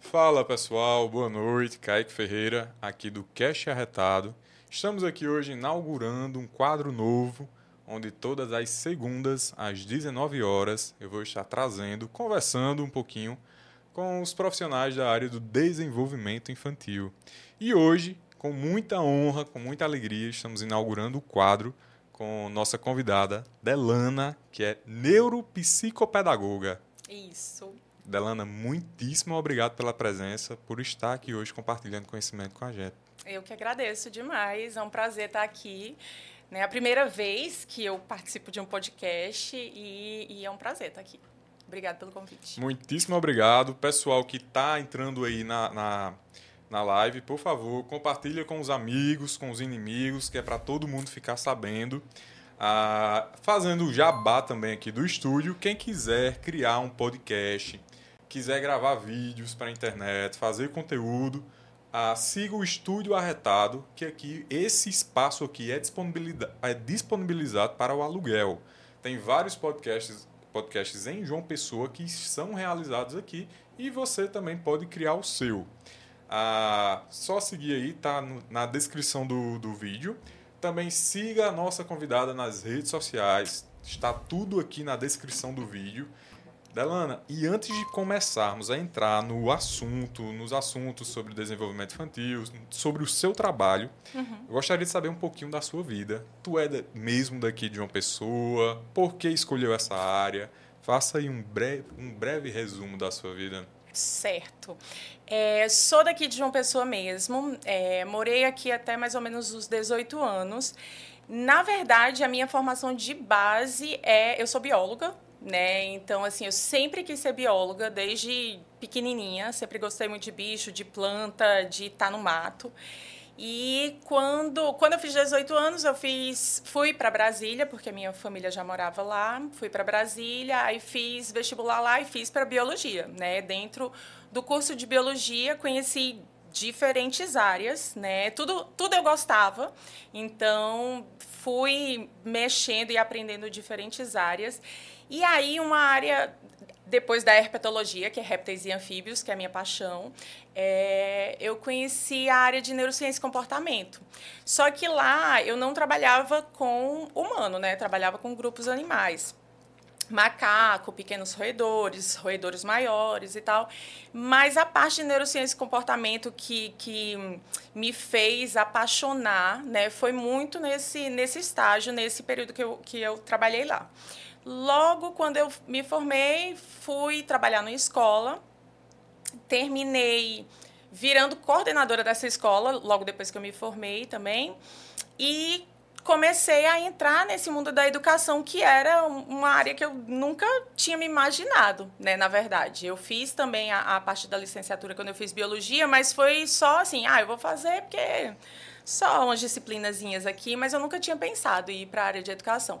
Fala pessoal, boa noite. Kaique Ferreira, aqui do Cash Arretado. Estamos aqui hoje inaugurando um quadro novo, onde todas as segundas, às 19 horas, eu vou estar trazendo, conversando um pouquinho com os profissionais da área do desenvolvimento infantil. E hoje, com muita honra, com muita alegria, estamos inaugurando o quadro com nossa convidada, Delana, que é neuropsicopedagoga. Isso. Delana, muitíssimo obrigado pela presença, por estar aqui hoje compartilhando conhecimento com a gente. Eu que agradeço demais, é um prazer estar aqui. É a primeira vez que eu participo de um podcast e, e é um prazer estar aqui. Obrigado pelo convite. Muitíssimo obrigado. Pessoal que está entrando aí na, na, na live, por favor, compartilha com os amigos, com os inimigos, que é para todo mundo ficar sabendo. Ah, fazendo o jabá também aqui do estúdio, quem quiser criar um podcast, quiser gravar vídeos para a internet, fazer conteúdo, ah, siga o Estúdio Arretado, que aqui esse espaço aqui é disponibilizado, é disponibilizado para o aluguel. Tem vários podcasts, podcasts em João Pessoa que são realizados aqui e você também pode criar o seu. Ah, só seguir aí, tá no, na descrição do, do vídeo. Também siga a nossa convidada nas redes sociais, está tudo aqui na descrição do vídeo. Delana, e antes de começarmos a entrar no assunto, nos assuntos sobre desenvolvimento infantil, sobre o seu trabalho, uhum. eu gostaria de saber um pouquinho da sua vida. Tu é mesmo daqui de uma pessoa? Por que escolheu essa área? Faça aí um breve, um breve resumo da sua vida. Certo. É, sou daqui de João Pessoa mesmo. É, morei aqui até mais ou menos os 18 anos. Na verdade, a minha formação de base é. Eu sou bióloga, né? Então, assim, eu sempre quis ser bióloga, desde pequenininha. Sempre gostei muito de bicho, de planta, de estar no mato. E quando, quando eu fiz 18 anos, eu fiz, fui para Brasília, porque minha família já morava lá. Fui para Brasília, aí fiz vestibular lá e fiz para biologia, né? Dentro do curso de biologia, conheci diferentes áreas, né? Tudo, tudo eu gostava. Então, fui mexendo e aprendendo diferentes áreas. E aí, uma área depois da herpetologia, que é répteis e anfíbios, que é a minha paixão, é, eu conheci a área de neurociência e comportamento. Só que lá eu não trabalhava com humano, né? Trabalhava com grupos animais. Macaco, pequenos roedores, roedores maiores e tal. Mas a parte de neurociência e comportamento que, que me fez apaixonar né, foi muito nesse, nesse estágio, nesse período que eu, que eu trabalhei lá. Logo quando eu me formei, fui trabalhar numa escola, terminei virando coordenadora dessa escola, logo depois que eu me formei também, e comecei a entrar nesse mundo da educação, que era uma área que eu nunca tinha me imaginado, né, na verdade. Eu fiz também a, a parte da licenciatura quando eu fiz biologia, mas foi só assim, ah, eu vou fazer porque só umas disciplinazinhas aqui, mas eu nunca tinha pensado em ir para a área de educação.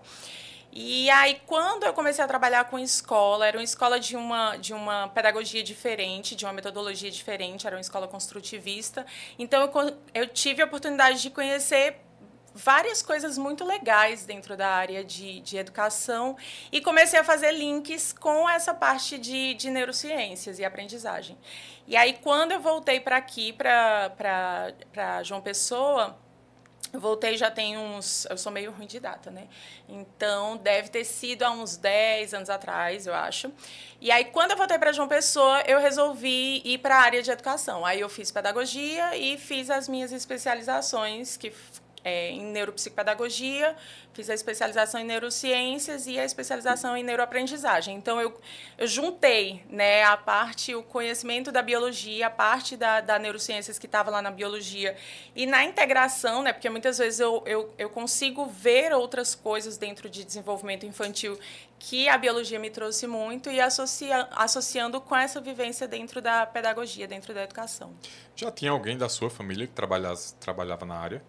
E aí, quando eu comecei a trabalhar com escola, era uma escola de uma, de uma pedagogia diferente, de uma metodologia diferente, era uma escola construtivista. Então, eu, eu tive a oportunidade de conhecer várias coisas muito legais dentro da área de, de educação e comecei a fazer links com essa parte de, de neurociências e aprendizagem. E aí, quando eu voltei para aqui, para João Pessoa, voltei já tem uns. Eu sou meio ruim de data, né? Então, deve ter sido há uns 10 anos atrás, eu acho. E aí, quando eu voltei para João Pessoa, eu resolvi ir para a área de educação. Aí, eu fiz pedagogia e fiz as minhas especializações, que é, em neuropsicopedagogia, fiz a especialização em neurociências e a especialização em neuroaprendizagem. Então, eu, eu juntei né, a parte, o conhecimento da biologia, a parte da, da neurociências que estava lá na biologia, e na integração, né, porque muitas vezes eu, eu, eu consigo ver outras coisas dentro de desenvolvimento infantil que a biologia me trouxe muito e associa, associando com essa vivência dentro da pedagogia, dentro da educação. Já tinha alguém da sua família que trabalhava na área?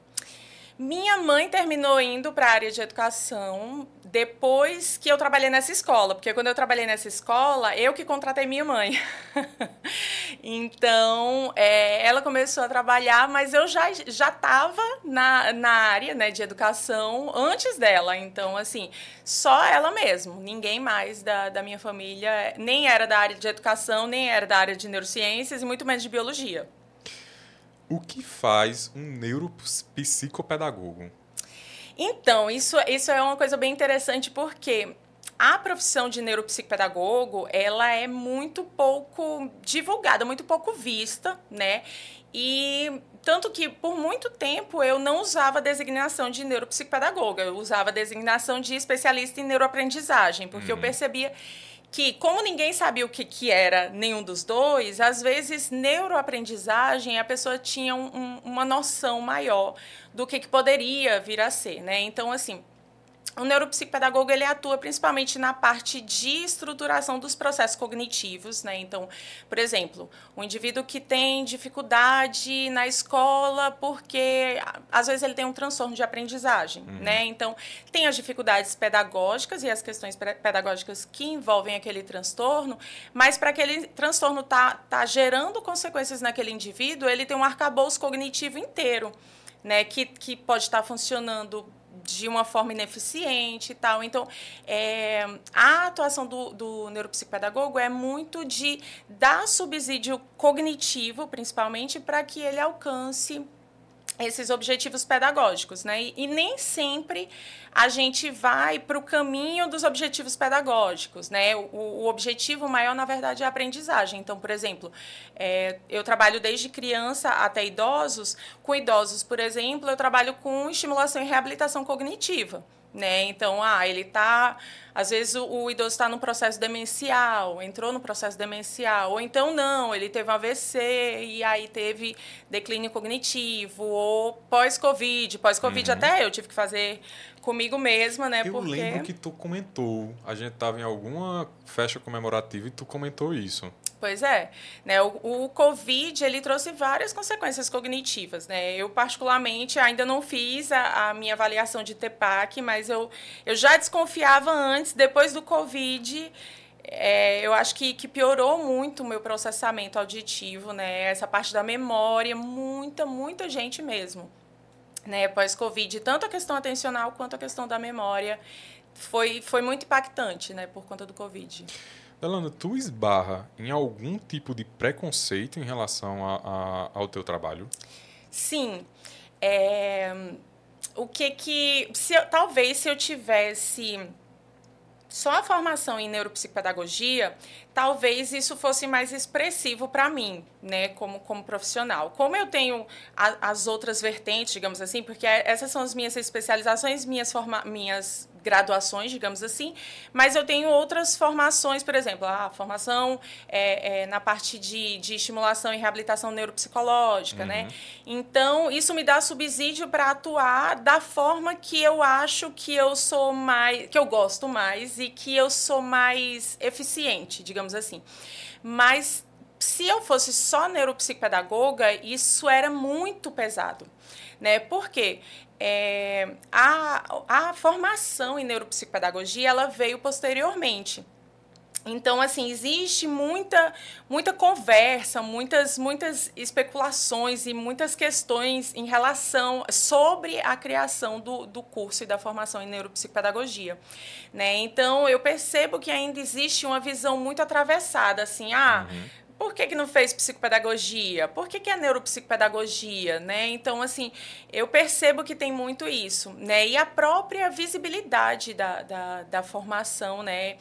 Minha mãe terminou indo para a área de educação depois que eu trabalhei nessa escola, porque quando eu trabalhei nessa escola, eu que contratei minha mãe. então, é, ela começou a trabalhar, mas eu já estava na, na área né, de educação antes dela. Então, assim, só ela mesmo, ninguém mais da, da minha família nem era da área de educação, nem era da área de neurociências e muito menos de biologia. O que faz um neuropsicopedagogo? Então, isso, isso é uma coisa bem interessante porque a profissão de neuropsicopedagogo, ela é muito pouco divulgada, muito pouco vista, né? E tanto que por muito tempo eu não usava a designação de neuropsicopedagoga, eu usava a designação de especialista em neuroaprendizagem, porque uhum. eu percebia que, como ninguém sabia o que, que era nenhum dos dois, às vezes, neuroaprendizagem, a pessoa tinha um, um, uma noção maior do que, que poderia vir a ser, né? Então, assim, o neuropsicopedagogo ele atua principalmente na parte de estruturação dos processos cognitivos, né? Então, por exemplo, o indivíduo que tem dificuldade na escola porque às vezes ele tem um transtorno de aprendizagem, uhum. né? Então, tem as dificuldades pedagógicas e as questões pedagógicas que envolvem aquele transtorno, mas para aquele transtorno tá tá gerando consequências naquele indivíduo, ele tem um arcabouço cognitivo inteiro, né, que, que pode estar funcionando de uma forma ineficiente e tal. Então, é, a atuação do, do neuropsicopedagogo é muito de dar subsídio cognitivo, principalmente, para que ele alcance esses objetivos pedagógicos, né? E, e, nem sempre a gente vai para o caminho dos objetivos pedagógicos, né? O, o, objetivo maior, na verdade, é a aprendizagem. Então, por exemplo, é, eu trabalho desde criança até idosos. Com idosos, por exemplo, eu trabalho com estimulação e reabilitação cognitiva né? Então, ah, ele está, às vezes o, o idoso está no processo demencial, entrou no processo demencial, ou então não, ele teve um AVC e aí teve declínio cognitivo, ou pós-Covid, pós-Covid uhum. até eu tive que fazer comigo mesma, né? Eu porque... lembro que tu comentou, a gente estava em alguma festa comemorativa e tu comentou isso. Pois é, né? O, o, Covid ele trouxe várias consequências cognitivas, né? Eu particularmente ainda não fiz a, a, minha avaliação de TEPAC, mas eu, eu já desconfiava antes, depois do Covid, é, eu acho que, que piorou muito o meu processamento auditivo, né? Essa parte da memória, muita, muita gente mesmo, né? Pós-Covid, tanto a questão atencional quanto a questão da memória foi, foi muito impactante, né? Por conta do Covid. Elana, tu esbarra em algum tipo de preconceito em relação a, a, ao teu trabalho? Sim. É, o que que... Se eu, talvez se eu tivesse só a formação em neuropsicopedagogia, talvez isso fosse mais expressivo para mim, né, como, como profissional. Como eu tenho a, as outras vertentes, digamos assim, porque essas são as minhas especializações, minhas, forma, minhas graduações, digamos assim, mas eu tenho outras formações, por exemplo, a formação é, é, na parte de, de estimulação e reabilitação neuropsicológica, né? uhum. né? Então, isso me dá subsídio para atuar da forma que eu acho que eu sou mais, que eu gosto mais e que eu sou mais eficiente, digamos assim. Mas se eu fosse só neuropsicopedagoga, isso era muito pesado. Né? Por quê? É, a, a formação em neuropsicopedagogia ela veio posteriormente. Então, assim, existe muita, muita conversa, muitas, muitas especulações e muitas questões em relação sobre a criação do, do curso e da formação em neuropsicopedagogia. Né? Então, eu percebo que ainda existe uma visão muito atravessada, assim, ah, uhum por que, que não fez psicopedagogia? Por que, que é neuropsicopedagogia? Né? Então, assim, eu percebo que tem muito isso. Né? E a própria visibilidade da, da, da formação, né?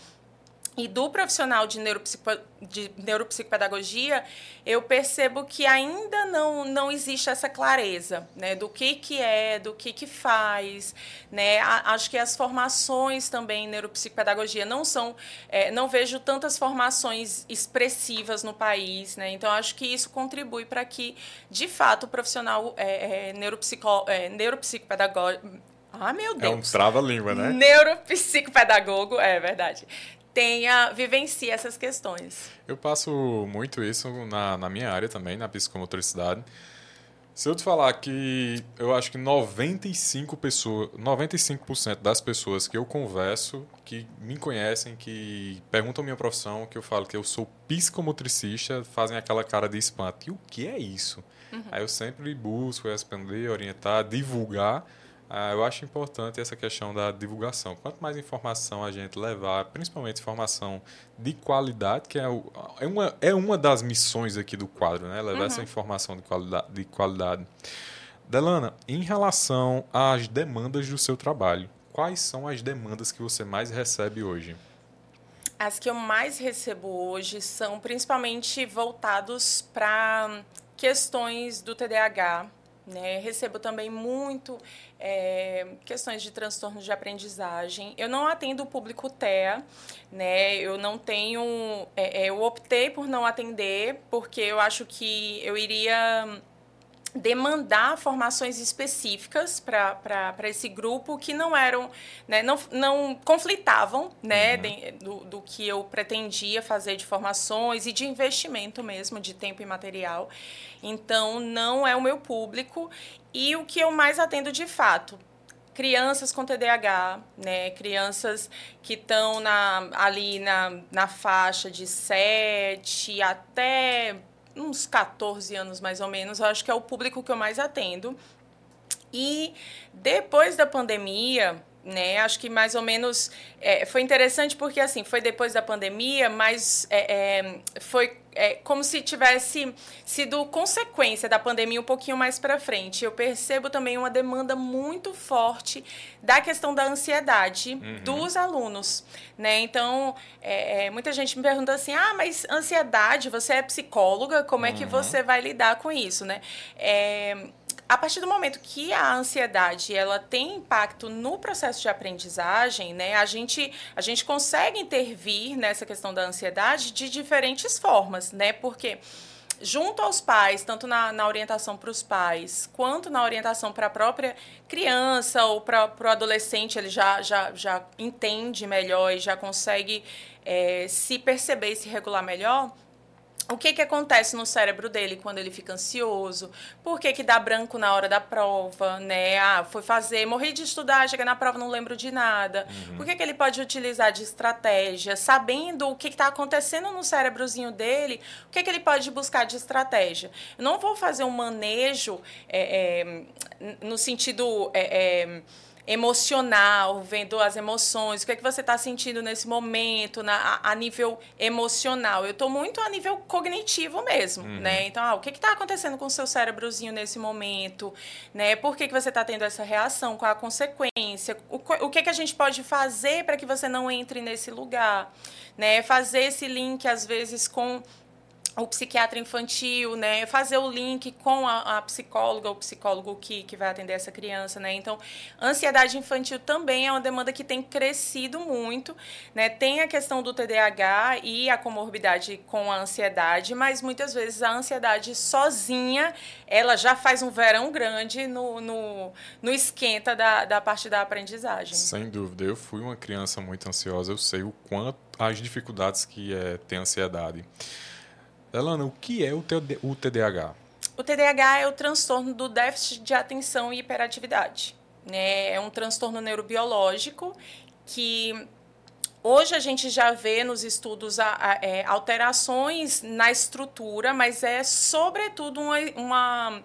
E do profissional de, neuropsico, de neuropsicopedagogia, eu percebo que ainda não, não existe essa clareza né, do que, que é, do que, que faz. Né? acho que as formações também em neuropsicopedagogia não são. É, não vejo tantas formações expressivas no país. Né? Então, acho que isso contribui para que, de fato, o profissional é, é, neuropsico, é. Ah, meu Deus. É um trava-língua, né? Neuropsicopedagogo, é verdade tenha, vivencie essas questões. Eu passo muito isso na, na minha área também, na psicomotricidade. Se eu te falar que eu acho que 95 pessoas, 95% das pessoas que eu converso, que me conhecem, que perguntam minha profissão, que eu falo que eu sou psicomotricista, fazem aquela cara de espanto. E o que é isso? Uhum. Aí eu sempre busco responder, orientar, divulgar ah, eu acho importante essa questão da divulgação. Quanto mais informação a gente levar, principalmente informação de qualidade, que é, o, é, uma, é uma das missões aqui do quadro, né? levar uhum. essa informação de qualidade, de qualidade. Delana, em relação às demandas do seu trabalho, quais são as demandas que você mais recebe hoje? As que eu mais recebo hoje são principalmente voltados para questões do TDAH, né? Recebo também muito é, questões de transtorno de aprendizagem. Eu não atendo o público TEA, né? Eu não tenho. É, é, eu optei por não atender porque eu acho que eu iria demandar formações específicas para esse grupo que não eram, né, não, não conflitavam né, uhum. de, do, do que eu pretendia fazer de formações e de investimento mesmo, de tempo e material. Então, não é o meu público. E o que eu mais atendo de fato, crianças com TDAH, né? Crianças que estão na, ali na, na faixa de 7 até uns 14 anos mais ou menos, eu acho que é o público que eu mais atendo. E depois da pandemia, né? Acho que mais ou menos é, foi interessante porque assim foi depois da pandemia, mas é, é, foi é, como se tivesse sido consequência da pandemia um pouquinho mais para frente. Eu percebo também uma demanda muito forte da questão da ansiedade uhum. dos alunos, né? Então é, é, muita gente me pergunta assim, ah, mas ansiedade, você é psicóloga, como é que uhum. você vai lidar com isso, né? A partir do momento que a ansiedade ela tem impacto no processo de aprendizagem, né, a gente a gente consegue intervir nessa questão da ansiedade de diferentes formas, né? Porque junto aos pais, tanto na, na orientação para os pais, quanto na orientação para a própria criança ou para o adolescente, ele já, já, já entende melhor e já consegue é, se perceber e se regular melhor o que, que acontece no cérebro dele quando ele fica ansioso? Por que, que dá branco na hora da prova, né? Ah, foi fazer, morri de estudar, chega na prova, não lembro de nada. Uhum. O que, que ele pode utilizar de estratégia? Sabendo o que está acontecendo no cérebrozinho dele, o que, que ele pode buscar de estratégia? Eu não vou fazer um manejo é, é, no sentido... É, emocional, vendo as emoções, o que é que você está sentindo nesse momento, na, a, a nível emocional. Eu estou muito a nível cognitivo mesmo, uhum. né? Então, ah, o que está acontecendo com o seu cérebrozinho nesse momento, né? Por que, que você está tendo essa reação? Qual a consequência? O, o que, que a gente pode fazer para que você não entre nesse lugar? Né? Fazer esse link, às vezes, com o psiquiatra infantil, né, fazer o link com a, a psicóloga, o psicólogo que, que vai atender essa criança, né, então, ansiedade infantil também é uma demanda que tem crescido muito, né, tem a questão do TDAH e a comorbidade com a ansiedade, mas muitas vezes a ansiedade sozinha, ela já faz um verão grande no, no, no esquenta da, da parte da aprendizagem. Sem dúvida, eu fui uma criança muito ansiosa, eu sei o quanto as dificuldades que é ter ansiedade. Elana, o que é o TDAH? O TDAH é o transtorno do déficit de atenção e hiperatividade. Né? É um transtorno neurobiológico que hoje a gente já vê nos estudos é, alterações na estrutura, mas é sobretudo uma, uma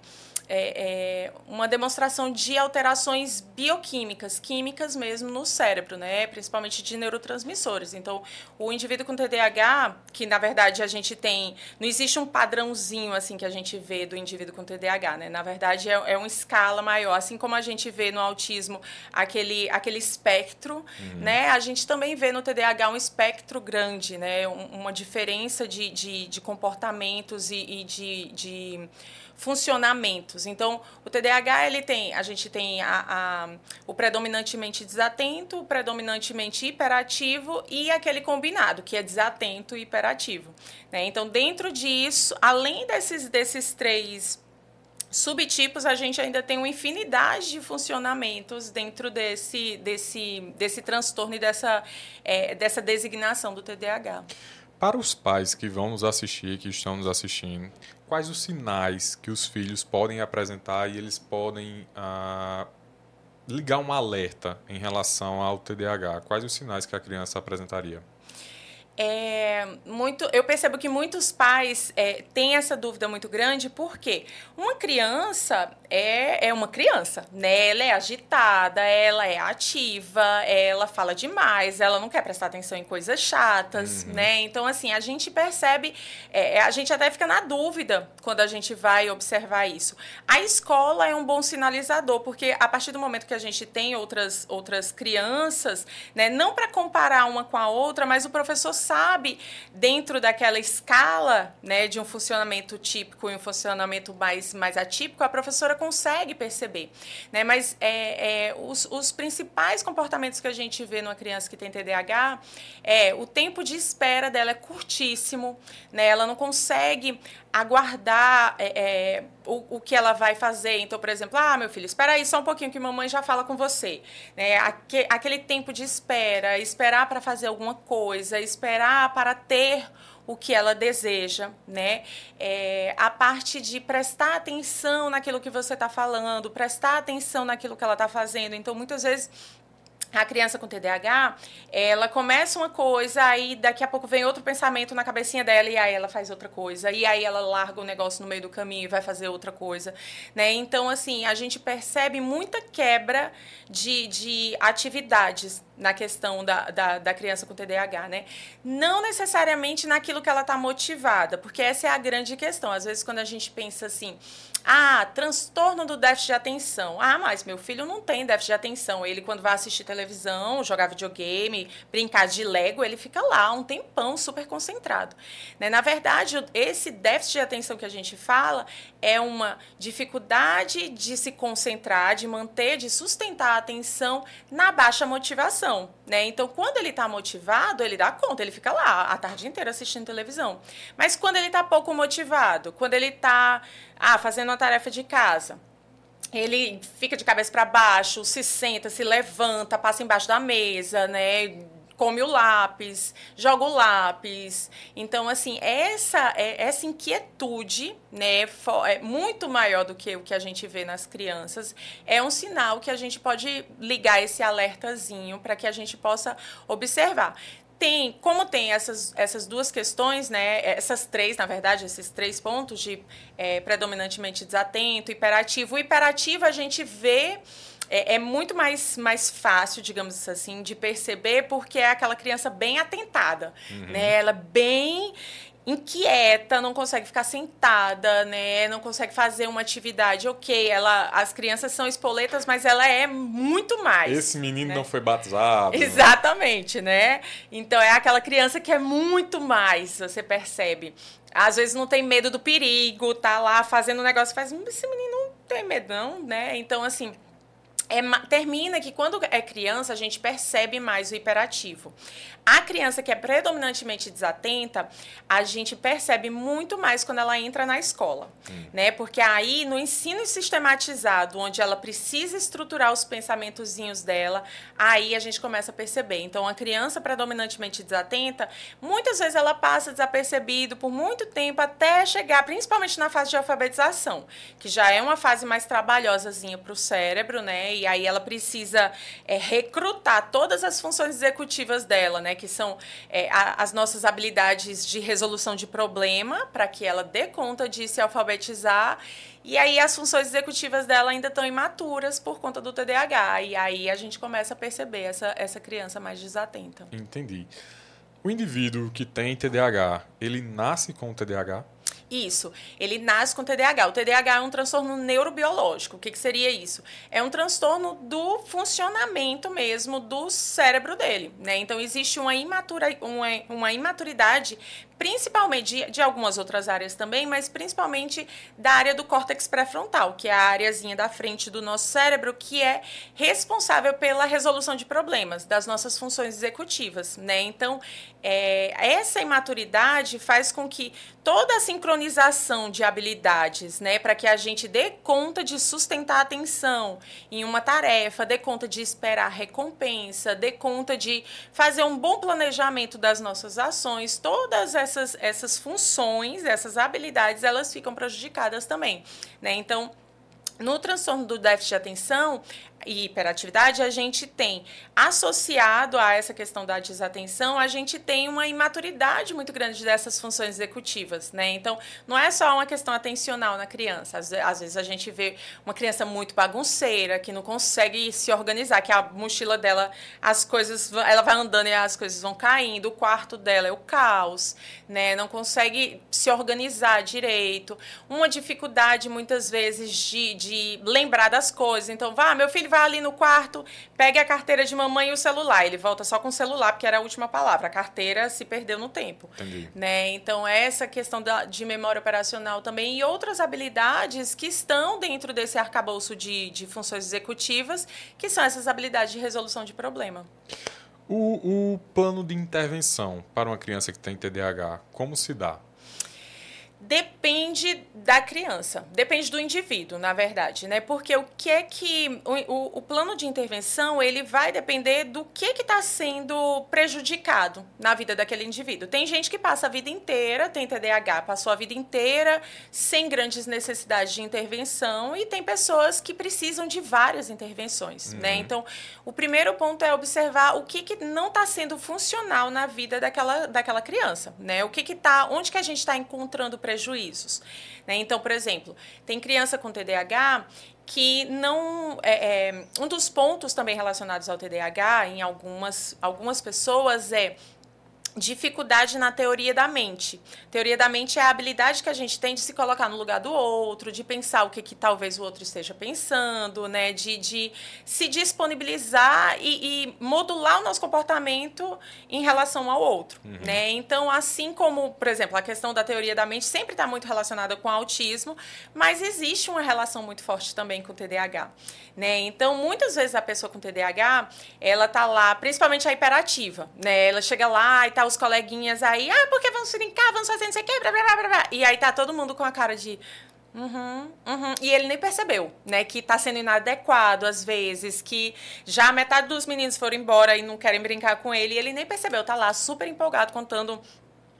é, é, uma demonstração de alterações bioquímicas, químicas mesmo no cérebro, né? principalmente de neurotransmissores. Então, o indivíduo com TDAH, que na verdade a gente tem, não existe um padrãozinho assim que a gente vê do indivíduo com TDAH, né? Na verdade é, é uma escala maior, assim como a gente vê no autismo aquele aquele espectro, uhum. né? A gente também vê no TDAH um espectro grande, né? uma diferença de, de, de comportamentos e, e de, de Então, o TDAH ele tem, a gente tem a, a, o predominantemente desatento, o predominantemente hiperativo e aquele combinado que é desatento e hiperativo. Né? Então, dentro disso, além desses desses três subtipos, a gente ainda tem uma infinidade de funcionamentos dentro desse, desse, desse transtorno e dessa, é, dessa designação do TDAH. Para os pais que vão nos assistir, que estão nos assistindo, quais os sinais que os filhos podem apresentar e eles podem ah, ligar um alerta em relação ao TDAH? Quais os sinais que a criança apresentaria? É, muito, eu percebo que muitos pais é, têm essa dúvida muito grande, porque uma criança é, é uma criança, né? Ela é agitada, ela é ativa, ela fala demais, ela não quer prestar atenção em coisas chatas, uhum. né? Então, assim, a gente percebe, é, a gente até fica na dúvida quando a gente vai observar isso. A escola é um bom sinalizador, porque a partir do momento que a gente tem outras, outras crianças, né? Não para comparar uma com a outra, mas o professor sabe, dentro daquela escala né, de um funcionamento típico e um funcionamento mais, mais atípico, a professora consegue perceber. Né? Mas é, é, os, os principais comportamentos que a gente vê numa criança que tem TDAH é o tempo de espera dela é curtíssimo, né? ela não consegue aguardar é, é, o, o que ela vai fazer. Então, por exemplo, ah, meu filho, espera aí só um pouquinho que mamãe já fala com você. Né? Aque, aquele tempo de espera, esperar para fazer alguma coisa, esperar para ter o que ela deseja, né? É, a parte de prestar atenção naquilo que você está falando, prestar atenção naquilo que ela está fazendo. Então, muitas vezes a criança com TDAH, ela começa uma coisa, aí daqui a pouco vem outro pensamento na cabecinha dela e aí ela faz outra coisa. E aí ela larga o negócio no meio do caminho e vai fazer outra coisa. Né? Então, assim, a gente percebe muita quebra de, de atividades na questão da, da, da, criança com TDAH, né? Não necessariamente naquilo que ela está motivada, porque essa é a grande questão. Às vezes, quando a gente pensa assim, ah, transtorno do déficit de atenção. Ah, mas meu filho não tem déficit de atenção. Ele, quando vai assistir televisão, jogar videogame, brincar de Lego, ele fica lá um tempão super concentrado. Né? Na verdade, esse déficit de atenção que a gente fala é uma dificuldade de se concentrar, de manter, de sustentar a atenção na baixa motivação. Né? Então, quando ele está motivado, ele dá conta, ele fica lá a tarde inteira assistindo televisão. Mas quando ele está pouco motivado, quando ele está ah, fazendo uma tarefa de casa, ele fica de cabeça para baixo, se senta, se levanta, passa embaixo da mesa, né? Come o lápis, joga o lápis. Então, assim, essa, é, essa inquietude, né, é muito maior do que o que a gente vê nas crianças, é um sinal que a gente pode ligar esse alertazinho para que a gente possa observar tem, como tem essas, essas duas questões, né, essas três, na verdade, esses três pontos de é, predominantemente desatento, hiperativo. O hiperativo a gente vê é, é, muito mais, mais fácil, digamos assim, de perceber, porque é aquela criança bem atentada, uhum. né? Ela bem inquieta, não consegue ficar sentada, né? Não consegue fazer uma atividade. Ok, ela, as crianças são espoletas, mas ela é muito mais. Esse menino né? não foi batizado. Exatamente, né? Então é aquela criança que é muito mais, você percebe. Às vezes não tem medo do perigo, tá lá fazendo um negócio, faz, esse menino não tem medo não, né? Então assim, é, termina que quando é criança a gente percebe mais o hiperativo. A criança que é predominantemente desatenta, a gente percebe muito mais quando ela entra na escola, hum. né? Porque aí no ensino sistematizado, onde ela precisa estruturar os pensamentozinhos dela, aí a gente começa a perceber. Então, a criança predominantemente desatenta, muitas vezes ela passa desapercebido por muito tempo até chegar, principalmente na fase de alfabetização, que já é uma fase mais trabalhosazinha para o cérebro, né? E aí ela precisa é, recrutar todas as funções executivas dela, né? Que são é, a, as nossas habilidades de resolução de problema, para que ela dê conta de se alfabetizar. E aí as funções executivas dela ainda estão imaturas por conta do TDAH. E aí a gente começa a perceber essa, essa criança mais desatenta. Entendi. O indivíduo que tem TDAH, ele nasce com TDAH? Isso. Ele nasce com TDAH. O TDAH é um transtorno neurobiológico. O que, que seria isso? É um transtorno do funcionamento mesmo do cérebro dele. Né? Então, existe uma, imatura, uma, uma imaturidade principalmente de, de, algumas outras áreas também, mas principalmente da área do córtex pré-frontal, que é a áreazinha da frente do nosso cérebro que é responsável pela resolução de problemas, das nossas funções executivas, né? Então, é, essa imaturidade faz com que toda a sincronização de habilidades, né, para que a gente dê conta de sustentar a atenção em uma tarefa, dê conta de esperar recompensa, dê conta de fazer um bom planejamento das nossas ações, todas essas, essas funções, essas habilidades, elas ficam prejudicadas também, né? Então, no transtorno do déficit de atenção, e hiperatividade, a gente tem, associado a essa questão da desatenção, a gente tem uma imaturidade muito grande dessas funções executivas, né? Então, não é só uma questão atencional na criança. Às, às vezes a gente vê uma criança muito bagunceira, que não consegue se organizar, que a mochila dela, as coisas, ela vai andando e as coisas vão caindo, o quarto dela é o caos, né? Não consegue se organizar direito. Uma dificuldade, muitas vezes, de, de lembrar das coisas. Então, vá, meu filho vai ali no quarto, pegue a carteira de mamãe e o celular. Ele volta só com o celular, porque era a última palavra. A carteira se perdeu no tempo. Entendi. Né? Então, essa questão da, de memória operacional também e outras habilidades que estão dentro desse arcabouço de, de funções executivas, que são essas habilidades de resolução de problema. O, o plano de intervenção para uma criança que tem TDAH, como se dá? Depende da criança, depende do indivíduo, na verdade, né? Porque o que é que o, o plano de intervenção ele vai depender do que que está sendo prejudicado na vida daquele indivíduo. Tem gente que passa a vida inteira, tem TDAH, passou a vida inteira sem grandes necessidades de intervenção e tem pessoas que precisam de várias intervenções, né? uhum. né? Então, o primeiro ponto é observar o que que não está sendo funcional na vida daquela, daquela criança, né? O que que tá, onde que a gente está encontrando prejuízo prejuízos. Né? Então, por exemplo, tem criança com TDAH que não. É, é, um dos pontos também relacionados ao TDAH em algumas, algumas pessoas é dificuldade na teoria da mente. Teoria da mente é a habilidade que a gente tem de se colocar no lugar do outro, de pensar o que, que talvez o outro esteja pensando, né? De, de se disponibilizar e, e modular o nosso comportamento em relação ao outro, uhum. né? Então, assim como, por exemplo, a questão da teoria da mente sempre está muito relacionada com o autismo, mas existe uma relação muito forte também com o TDAH, né? Então, muitas vezes a pessoa com TDAH, ela tá lá, principalmente a hiperativa, né? Ela chega lá e tá os coleguinhas aí, ah, porque vamos brincar, vamos fazer não sei o quê, blá, blá, blá, blá. E aí tá todo mundo com a cara de. Uhum, uhum. E ele nem percebeu, né? Que tá sendo inadequado às vezes, que já metade dos meninos foram embora e não querem brincar com ele, e ele nem percebeu, tá lá super empolgado contando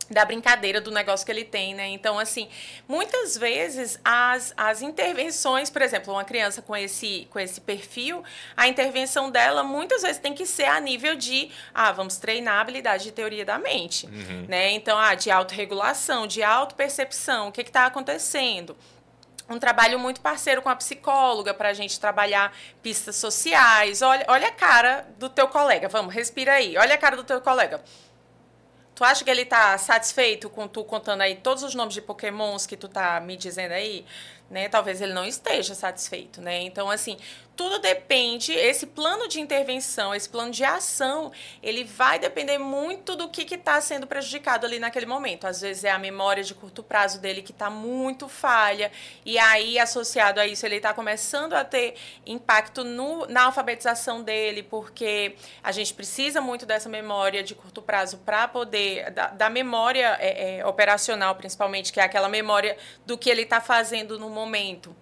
da brincadeira do negócio que ele tem, né? Então, assim, muitas vezes as, as intervenções, por exemplo, uma criança com esse, com esse perfil, a intervenção dela muitas vezes tem que ser a nível de, ah, vamos treinar a habilidade de teoria da mente, uhum. né? Então, ah, de autorregulação, de autopercepção, o que está acontecendo? um trabalho muito parceiro com a psicóloga para a gente trabalhar pistas sociais. Olha, olha a cara do teu colega. Vamos, respira aí. Olha a cara do teu colega. Tu acha que ele tá satisfeito com tu contando aí todos os nomes de pokémons que tu tá me dizendo aí? Né? Talvez ele não esteja satisfeito, né? Então, assim, tudo depende, esse plano de intervenção, esse plano de ação, ele vai depender muito do que está sendo prejudicado ali naquele momento. Às vezes é a memória de curto prazo dele que está muito falha, e aí, associado a isso, ele está começando a ter impacto no, na alfabetização dele, porque a gente precisa muito dessa memória de curto prazo para poder, da, da memória é, é, operacional, principalmente, que é aquela memória do que ele está fazendo no momento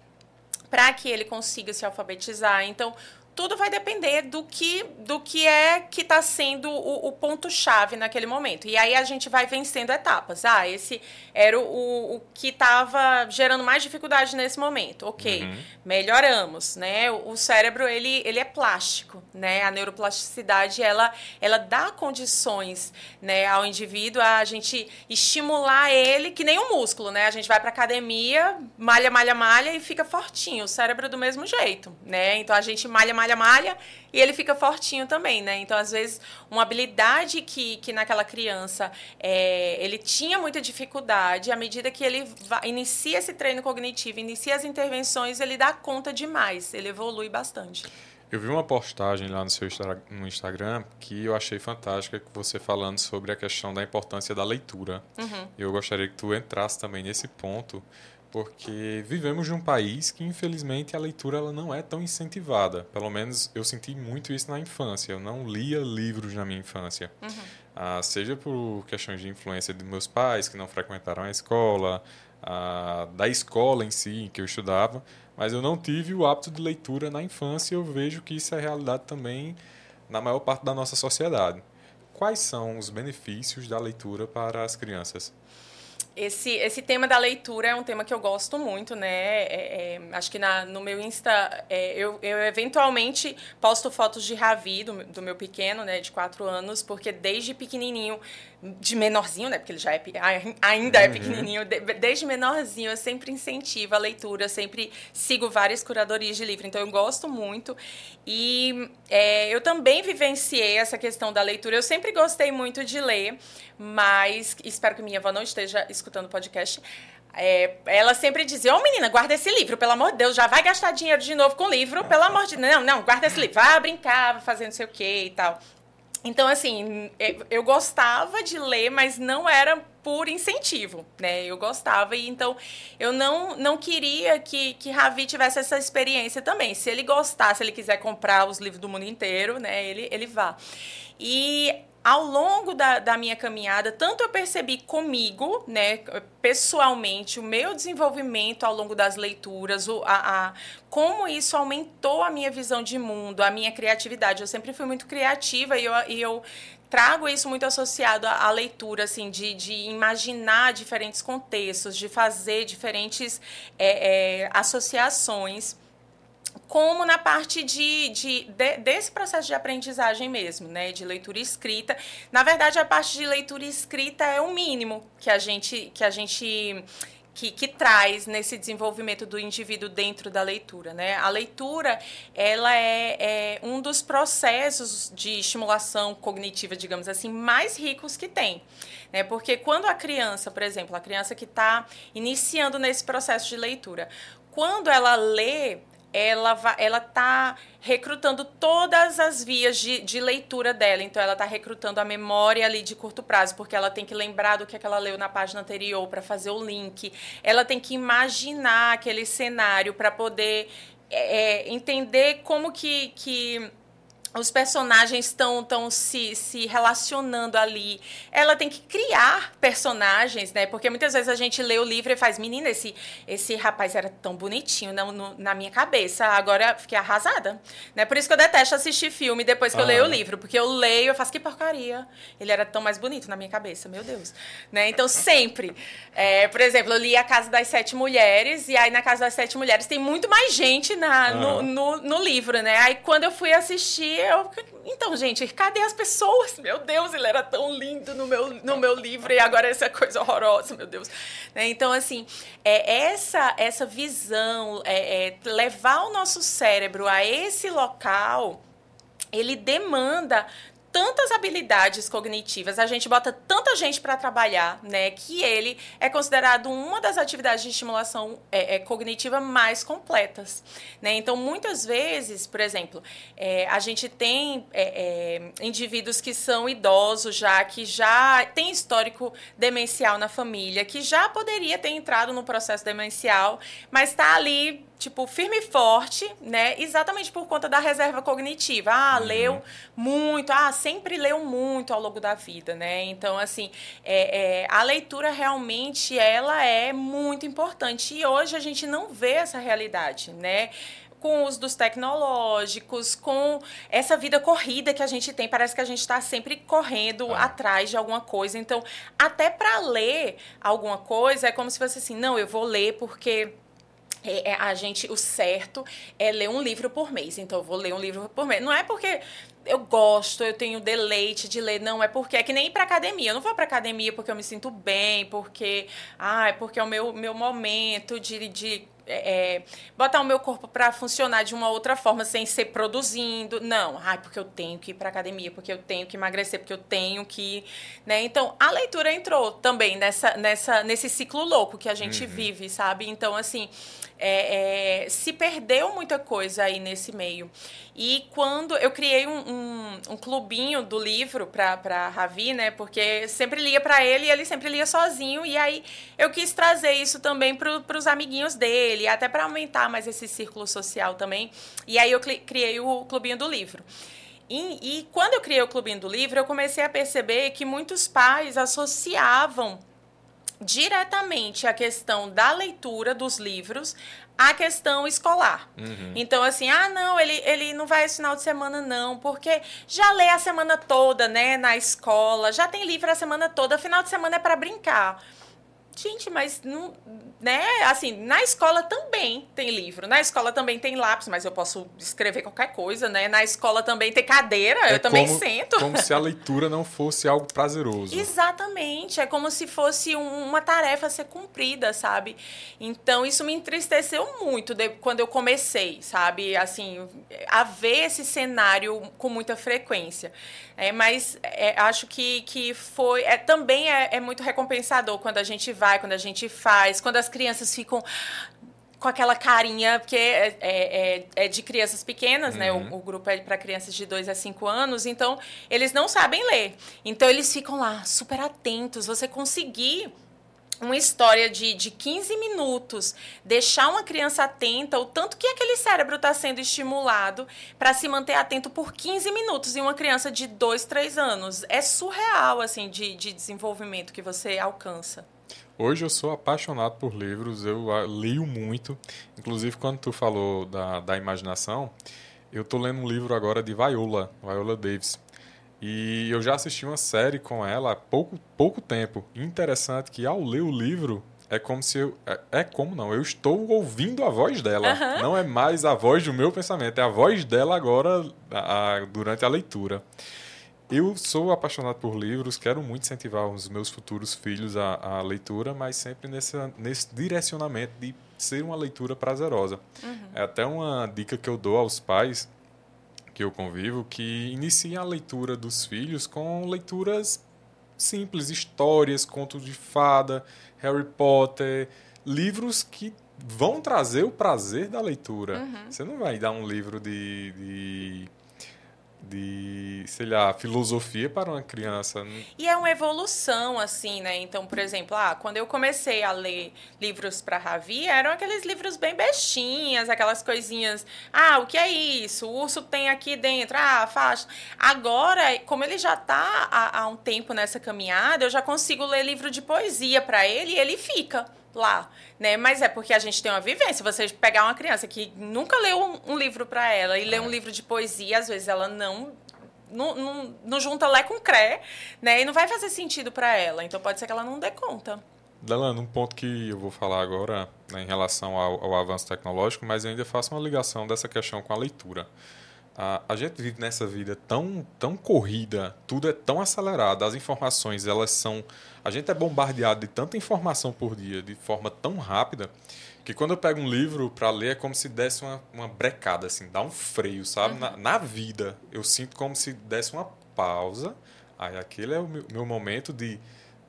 para que ele consiga se alfabetizar. Então, tudo vai depender do que, do que é que está sendo o, o ponto-chave naquele momento. E aí a gente vai vencendo etapas. Ah, esse era o, o que estava gerando mais dificuldade nesse momento. Ok, uhum. melhoramos, né? O, o, cérebro, ele, ele é plástico, né? A neuroplasticidade, ela, ela dá condições né, ao indivíduo a gente estimular ele, que nem um músculo, né? A gente vai para academia, malha, malha, malha e fica fortinho. O cérebro do mesmo jeito, né? Então a gente malha, malha, malha, malha, e ele fica fortinho também, né? Então, às vezes, uma habilidade que, que naquela criança é, ele tinha muita dificuldade, à medida que ele vai, inicia esse treino cognitivo, inicia as intervenções, ele dá conta demais, ele evolui bastante. Eu vi uma postagem lá no seu no Instagram que eu achei fantástica, que você falando sobre a questão da importância da leitura. Uhum. Eu gostaria que tu entrasse também nesse ponto, porque vivemos num país que infelizmente a leitura ela não é tão incentivada. Pelo menos eu senti muito isso na infância. Eu não lia livros na minha infância. Uhum. Ah, seja por questões de influência de meus pais que não frequentaram a escola, ah, da escola em si que eu estudava, mas eu não tive o hábito de leitura na infância. e Eu vejo que isso é realidade também na maior parte da nossa sociedade. Quais são os benefícios da leitura para as crianças? Esse, esse tema da leitura é um tema que eu gosto muito, né? É, é, acho que na, no meu Insta, é, eu, eu eventualmente posto fotos de Ravi, do, do meu pequeno, né, de quatro anos, porque desde pequenininho de menorzinho, né? Porque ele já é ainda é uhum. pequenininho. Desde menorzinho eu sempre incentivo a leitura, sempre sigo várias curadorias de livro, então eu gosto muito. E é, eu também vivenciei essa questão da leitura. Eu sempre gostei muito de ler, mas espero que minha avó não esteja escutando o podcast. É, ela sempre dizia: Ô oh, menina, guarda esse livro, pelo amor de Deus, já vai gastar dinheiro de novo com livro, pelo amor de Deus. Não, não, guarda esse livro, vai brincar, vai fazer não sei o quê e tal. Então, assim, eu gostava de ler, mas não era por incentivo, né? Eu gostava e então eu não, não queria que, que Ravi tivesse essa experiência também. Se ele gostar, se ele quiser comprar os livros do mundo inteiro, né? Ele, ele vá. E ao longo da, da minha caminhada, tanto eu percebi comigo, né, pessoalmente, o meu desenvolvimento ao longo das leituras, o, a, a, como isso aumentou a minha visão de mundo, a minha criatividade. Eu sempre fui muito criativa e eu, e eu trago isso muito associado à, leitura, assim, de, de, imaginar diferentes contextos, de fazer diferentes é, é, associações como na parte de, de, de, desse processo de aprendizagem mesmo, né, de leitura escrita. Na verdade, a parte de leitura escrita é o mínimo que a gente que a gente que, que, traz nesse desenvolvimento do indivíduo dentro da leitura, né? A leitura ela é, é um dos processos de estimulação cognitiva, digamos assim, mais ricos que tem, né? Porque quando a criança, por exemplo, a criança que está iniciando nesse processo de leitura, quando ela lê ela ela está recrutando todas as vias de, de leitura dela. Então, ela está recrutando a memória ali de curto prazo, porque ela tem que lembrar do que, é que ela leu na página anterior para fazer o link. Ela tem que imaginar aquele cenário para poder é, é, entender como que, que os personagens estão tão se, se relacionando ali. Ela tem que criar personagens, né? Porque muitas vezes a gente lê o livro e faz, menina, esse, esse rapaz era tão bonitinho na, no, na minha cabeça. Agora fiquei arrasada. Né? Por isso que eu detesto assistir filme depois que ah. eu leio o livro. Porque eu leio e faço, que porcaria. Ele era tão mais bonito na minha cabeça, meu Deus. Né? Então, sempre. É, por exemplo, eu li A Casa das Sete Mulheres, e aí na Casa das Sete Mulheres tem muito mais gente na, ah. no, no, no livro, né? Aí quando eu fui assistir, eu. Então, gente, cadê as pessoas? Meu Deus, ele era tão lindo no meu, no meu livro e agora essa coisa horrorosa, meu Deus. Né? Então, assim, é essa, essa visão, é, é levar o nosso cérebro a esse local ele demanda tantas habilidades cognitivas, a gente bota tanta gente para trabalhar, né, que ele é considerado uma das atividades de estimulação é, é, cognitiva mais completas, né? Então, muitas vezes, por exemplo, é, a gente tem é, é, indivíduos que são idosos já, que já tem histórico demencial na família, que já poderia ter entrado no processo demencial, mas está ali tipo, firme e forte, né? Exatamente por conta da reserva cognitiva. Ah, uhum. leu muito, ah, sempre leu muito ao longo da vida, né? Então, assim, é, é, a leitura realmente, ela é muito importante. E hoje a gente não vê essa realidade, né? com os dos tecnológicos, com essa vida corrida que a gente tem. Parece que a gente está sempre correndo ah. atrás de alguma coisa. Então, até para ler alguma coisa, é como se fosse assim: não, eu vou ler porque a gente, o certo é ler um livro por mês. Então, eu vou ler um livro por mês. Não é porque eu gosto, eu tenho deleite de ler, não, é porque é que nem ir pra academia. Eu não vou pra academia porque eu me sinto bem, porque, ah, é porque é o meu, meu momento de, de é, é botar o meu corpo para funcionar de uma outra forma sem ser produzindo. Não, ai, porque eu tenho que ir para academia, porque eu tenho que emagrecer, porque eu tenho que, né? Então, a leitura entrou também nessa, nessa nesse ciclo louco que a gente uhum. vive, sabe? Então, assim, é, é, se perdeu muita coisa aí nesse meio. E quando eu criei um, um, um clubinho do livro para Ravi, né? Porque sempre lia para ele e ele sempre lia sozinho. E aí eu quis trazer isso também para os amiguinhos dele, até para aumentar mais esse círculo social também. E aí eu criei o clubinho do livro. E, e quando eu criei o clubinho do livro, eu comecei a perceber que muitos pais associavam diretamente a questão da leitura dos livros à questão escolar. Uhum. Então, assim, ah, não, ele, ele não vai esse final de semana, não, porque já lê a semana toda, né, na escola, já tem livro a semana toda, final de semana é para brincar. Gente, mas não, né? Assim, na escola também tem livro, na escola também tem lápis, mas eu posso escrever qualquer coisa, né? Na escola também tem cadeira, é eu também como, sento. Como se a leitura não fosse algo prazeroso. Exatamente, é como se fosse um, uma tarefa a ser cumprida, sabe? Então isso me entristeceu muito de, quando eu comecei, sabe? Assim, a ver esse cenário com muita frequência. É, mas é, acho que, que foi. É, também é, é muito recompensador quando a gente vai, quando a gente faz, quando as crianças ficam com aquela carinha, porque é, é, é, é de crianças pequenas, uhum. né? O, uhum. o, grupo é para crianças de 2 a 5 anos, então eles não sabem ler. Então eles ficam lá super atentos. Você conseguir uma história de, de 15 minutos, deixar uma criança atenta, o tanto que aquele cérebro está sendo estimulado para se manter atento por 15 minutos em uma criança de 2, 3 anos. É surreal, assim, de, de desenvolvimento que você alcança. Hoje eu sou apaixonado por livros, eu leio muito. Inclusive, quando tu falou da, da imaginação, eu estou lendo um livro agora de Viola, Viola Davis. E eu já assisti uma série com ela há pouco, pouco tempo. Interessante que ao ler o livro é como se eu. É, é como não, eu estou ouvindo a voz dela. Uhum. Não é mais a voz do meu pensamento, é a voz dela agora a, a, durante a leitura. Eu sou apaixonado por livros, quero muito incentivar os meus futuros filhos à, leitura, mas sempre nesse, nesse direcionamento de ser uma leitura prazerosa. Uhum. É até uma dica que eu dou aos pais que eu convivo que iniciam a leitura dos filhos com leituras simples, histórias, contos de fada, Harry Potter, livros que vão trazer o prazer da leitura. Uhum. Você não vai dar um livro de, de de, sei lá, filosofia para uma criança. E é uma evolução, assim, né? Então, por exemplo, ah, quando eu comecei a ler livros para Ravi, eram aqueles livros bem bestinhas, aquelas coisinhas. Ah, o que é isso? O urso tem aqui dentro. Ah, faixa. Agora, como ele já está há, há um tempo nessa caminhada, eu já consigo ler livro de poesia para ele e ele fica lá, né? Mas é porque a gente tem uma vivência. Você pegar uma criança que nunca leu um, um livro para ela e ler um é. livro de poesia, às vezes ela não não, não, não junta lé com cré, né? E não vai fazer sentido para ela. Então pode ser que ela não dê conta. Delano, um ponto que eu vou falar agora né, em relação ao, ao, avanço tecnológico, mas eu ainda faço uma ligação dessa questão com a leitura. A, a gente vive nessa vida tão, tão corrida, tudo é tão acelerado, as informações elas são a gente é bombardeado de tanta informação por dia, de forma tão rápida, que quando eu pego um livro para ler é como se desse uma, uma brecada, assim, dá um freio, sabe? Uhum. Na, na, vida, eu sinto como se desse uma pausa. Aí aquele é o meu, meu momento de,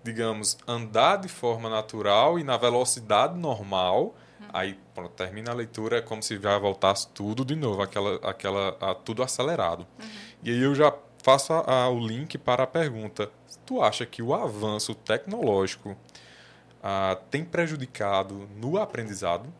digamos, andar de forma natural e na velocidade normal. Aí, pronto, termina a leitura, é como se já voltasse tudo de novo, aquela, aquela, a, tudo acelerado. Uhum. E aí eu já faço a, a, o link para a pergunta: tu acha que o avanço tecnológico ah, tem prejudicado no aprendizado?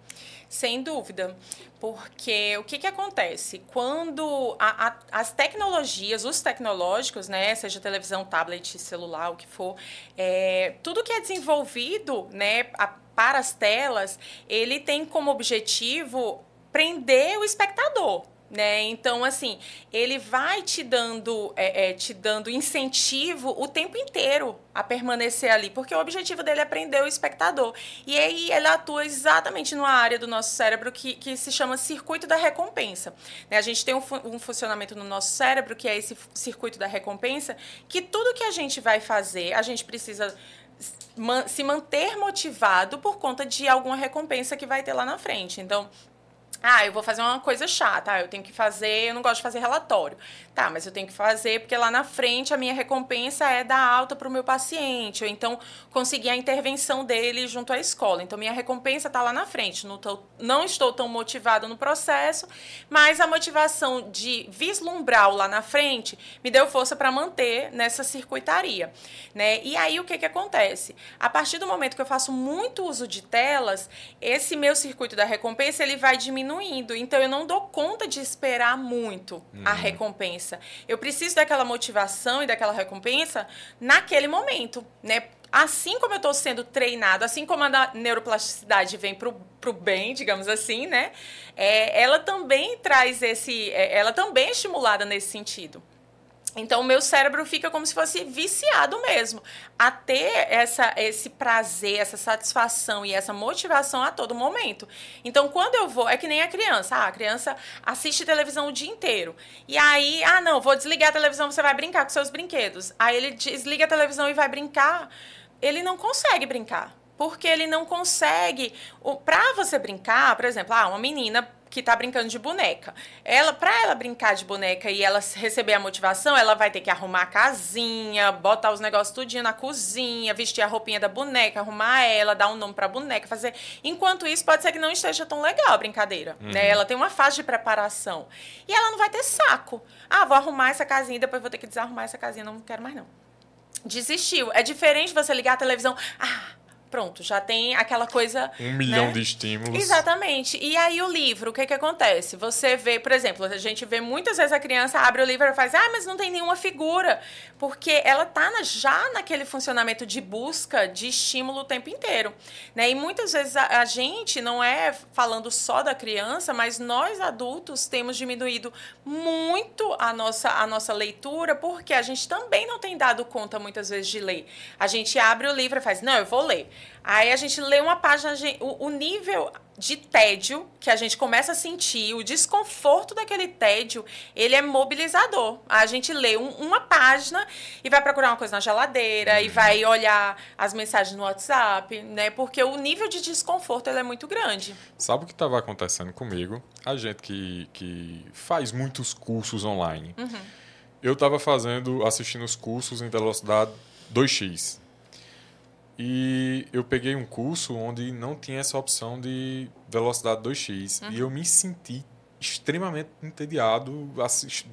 Sem dúvida, porque o que, que acontece? Quando a, a, as tecnologias, os tecnológicos, né, seja televisão, tablet, celular, o que for, é, tudo que é desenvolvido né, a, para as telas, ele tem como objetivo prender o espectador. Né? Então, assim, ele vai te dando, é, é, te dando incentivo o tempo inteiro a permanecer ali, porque o objetivo dele é prender o espectador. E aí ele atua exatamente numa área do nosso cérebro que, que se chama circuito da recompensa. Né? A gente tem um, um funcionamento no nosso cérebro, que é esse circuito da recompensa, que tudo que a gente vai fazer, a gente precisa se manter motivado por conta de alguma recompensa que vai ter lá na frente. Então, Ah, eu vou fazer uma coisa chata. Ah, eu tenho que fazer, eu não gosto de fazer relatório. Tá, mas eu tenho que fazer porque lá na frente a minha recompensa é dar alta para o meu paciente, ou então conseguir a intervenção dele junto à escola. Então, minha recompensa está lá na frente. Não, tô, não estou tão motivado no processo, mas a motivação de vislumbrar lá na frente me deu força para manter nessa circuitaria. Né? E aí, o que, que acontece? A partir do momento que eu faço muito uso de telas, esse meu circuito da recompensa ele vai diminuindo. Então, eu não dou conta de esperar muito uhum. a recompensa recompensa. Eu preciso daquela motivação e daquela recompensa naquele momento, né? Assim como eu estou sendo treinado, assim como a neuroplasticidade vem para o bem, digamos assim, né? É, ela também traz esse. É, ela também é estimulada nesse sentido. Então, o meu cérebro fica como se fosse viciado mesmo a ter essa, esse prazer, essa satisfação e essa motivação a todo momento. Então, quando eu vou, é que nem a criança. Ah, a criança assiste televisão o dia inteiro. E aí, ah, não, vou desligar a televisão, você vai brincar com seus brinquedos. Aí ele desliga a televisão e vai brincar. Ele não consegue brincar porque ele não consegue. Para você brincar, por exemplo, ah, uma menina que está brincando de boneca. Ela, para ela brincar de boneca e ela receber a motivação, ela vai ter que arrumar a casinha, botar os negócios tudinho na cozinha, vestir a roupinha da boneca, arrumar ela, dar um nome para a boneca, fazer. Enquanto isso, pode ser que não esteja tão legal a brincadeira, uhum. né? Ela tem uma fase de preparação. E ela não vai ter saco. Ah, vou arrumar essa casinha, depois vou ter que desarrumar essa casinha, não quero mais não. Desistiu. É diferente você ligar a televisão. Ah, pronto, já tem aquela coisa. Um milhão né? de estímulos. Exatamente. E aí o livro, o que que acontece? Você vê, por exemplo, a gente vê muitas vezes a criança abre o livro e faz, ah, mas não tem nenhuma figura. Porque ela tá na, já naquele funcionamento de busca de estímulo o tempo inteiro. Né? E muitas vezes a, a gente não é falando só da criança, mas nós adultos temos diminuído muito a nossa, a nossa leitura, porque a gente também não tem dado conta muitas vezes de ler. A gente abre o livro e faz, não, eu vou ler. Aí a gente lê uma página, o, nível de tédio que a gente começa a sentir, o desconforto daquele tédio, ele é mobilizador. A gente lê um, uma página e vai procurar uma coisa na geladeira uhum. e vai olhar as mensagens no WhatsApp, né? Porque o nível de desconforto ele é muito grande. Sabe o que estava acontecendo comigo? A gente que, que faz muitos cursos online. Uhum. Eu estava fazendo, assistindo os cursos em velocidade 2x. E eu peguei um curso onde não tinha essa opção de velocidade 2x. Uhum. E eu me senti extremamente entediado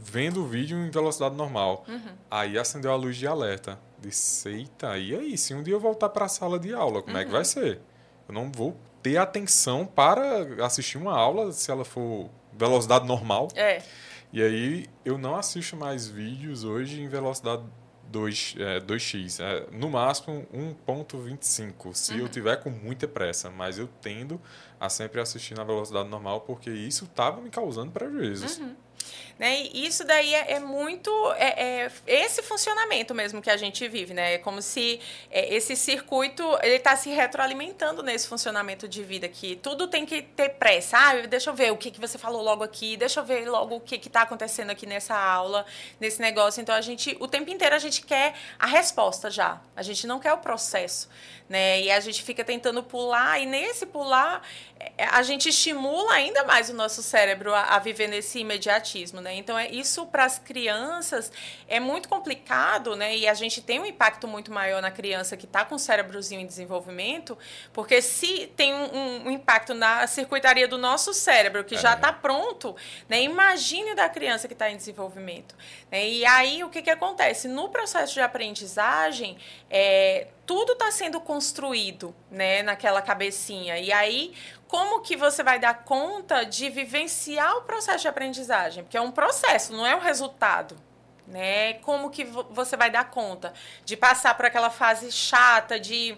vendo o vídeo em velocidade normal. Uhum. Aí acendeu a luz de alerta. Disse, eita, e aí? Se um dia eu voltar para a sala de aula, como uhum. é que vai uhum. ser? Eu não vou ter atenção para assistir uma aula se ela for velocidade normal. É. E aí eu não assisto mais vídeos hoje em velocidade 2, é, 2x, é, no máximo 1.25, se uhum. eu tiver com muita pressa, mas eu tendo a sempre assistir na velocidade normal porque isso estava me causando prejuízos. Uhum. Né? E isso daí é, é muito é, é, esse funcionamento mesmo que a gente vive, né? É como se é, esse circuito ele está se retroalimentando nesse funcionamento de vida que tudo tem que ter pressa. Ah, deixa eu ver o que, que você falou logo aqui, deixa eu ver logo o que está acontecendo aqui nessa aula, nesse negócio. Então a gente, o tempo inteiro a gente quer a resposta já. A gente não quer o processo né? E a gente fica tentando pular, e nesse pular é, a gente estimula ainda mais o nosso cérebro a, a viver nesse imediatismo, né? Então, é, isso para as crianças é muito complicado, né? E a gente tem um impacto muito maior na criança que está com o cérebrozinho em desenvolvimento, porque se tem um, um impacto na circuitaria do nosso cérebro, que é. já está pronto, né? Imagine da criança que está em desenvolvimento. Né? E aí, o que, que acontece? No processo de aprendizagem, é, tudo está sendo construído, né, naquela cabecinha. E aí, como que você vai dar conta de vivenciar o processo de aprendizagem? Porque é um processo, não é um resultado. Né? Como que você vai dar conta de passar por aquela fase chata de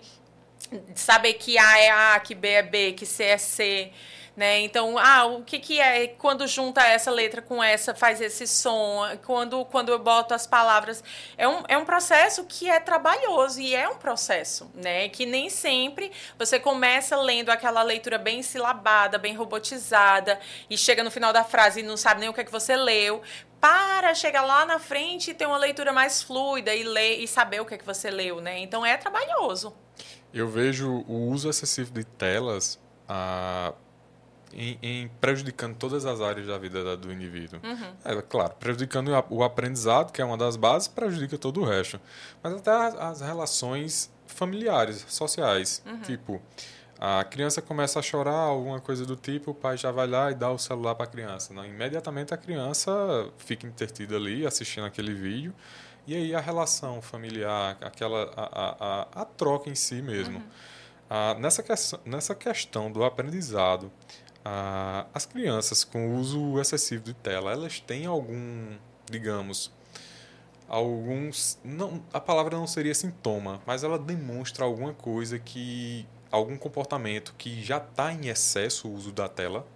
saber que A é A, que B é B, que C é C, né? Então, ah, o que, que é quando junta essa letra com essa, faz esse som, quando, quando eu boto as palavras. É um, é um processo que é trabalhoso e é um processo, né? Que nem sempre você começa lendo aquela leitura bem silabada, bem robotizada, e chega no final da frase e não sabe nem o que é que você leu para chegar lá na frente e ter uma leitura mais fluida e ler e saber o que é que você leu, né? Então é trabalhoso. Eu vejo o uso excessivo de telas ah, em, em, prejudicando todas as áreas da vida do indivíduo. Uhum. É claro, prejudicando o aprendizado, que é uma das bases, prejudica todo o resto. Mas até as, as relações familiares, sociais. Uhum. Tipo, a criança começa a chorar, alguma coisa do tipo, o pai já vai lá e dá o celular para a criança. Não? Imediatamente a criança fica entretida ali, assistindo aquele vídeo. E aí a relação familiar, aquela a, a, a troca em si mesmo. Uhum. Ah, nessa, que, nessa questão do aprendizado, ah, as crianças com uso excessivo de tela, elas têm algum, digamos, alguns. Não, a palavra não seria sintoma, mas ela demonstra alguma coisa que. algum comportamento que já está em excesso o uso da tela?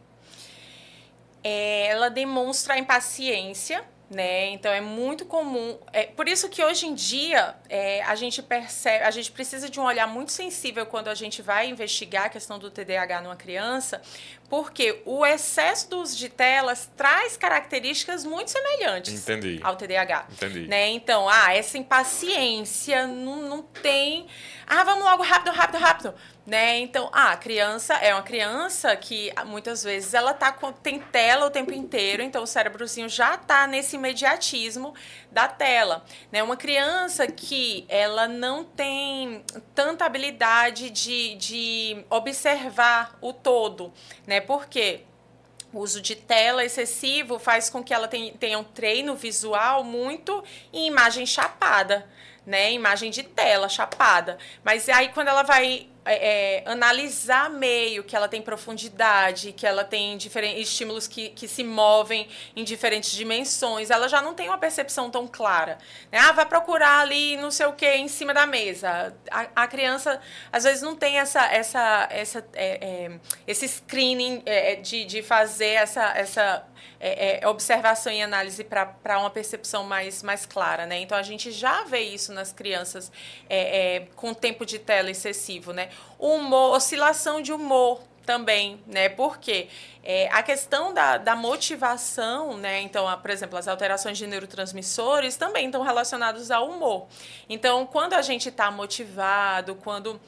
É, ela demonstra impaciência né? Então é muito comum. É por isso que hoje em dia é, a gente percebe, a gente precisa de um olhar muito sensível quando a gente vai investigar a questão do TDAH numa criança, porque o excesso do uso de telas traz características muito semelhantes Entendi. ao TDAH. Entendi. Né? Então, ah, essa impaciência não, não tem. Ah, vamos logo rápido, rápido, rápido né? Então, ah, a criança é uma criança que ah, muitas vezes ela tá com, tem tela o tempo inteiro, então o cérebrozinho já tá nesse imediatismo da tela, né? Uma criança que ela não tem tanta habilidade de, de observar o todo, né? Por quê? O uso de tela excessivo faz com que ela tenha um treino visual muito em imagem chapada, né? Imagem de tela chapada. Mas aí quando ela vai é, é, analisar meio, que ela tem profundidade, que ela tem diferentes estímulos que, que se movem em diferentes dimensões, ela já não tem uma percepção tão clara. Né? Ah, vai procurar ali não sei o que em cima da mesa. A, a criança, às vezes, não tem essa, essa, essa, é, é esse screening é, de, de fazer essa, essa é, é, observação e análise para uma percepção mais, mais clara, né? Então a gente já vê isso nas crianças é, é, com tempo de tela excessivo, né? Humor, oscilação de humor também, né? Porque é, a questão da, da motivação, né? Então, a, por exemplo, as alterações de neurotransmissores também estão relacionados ao humor. Então, quando a gente está motivado, quando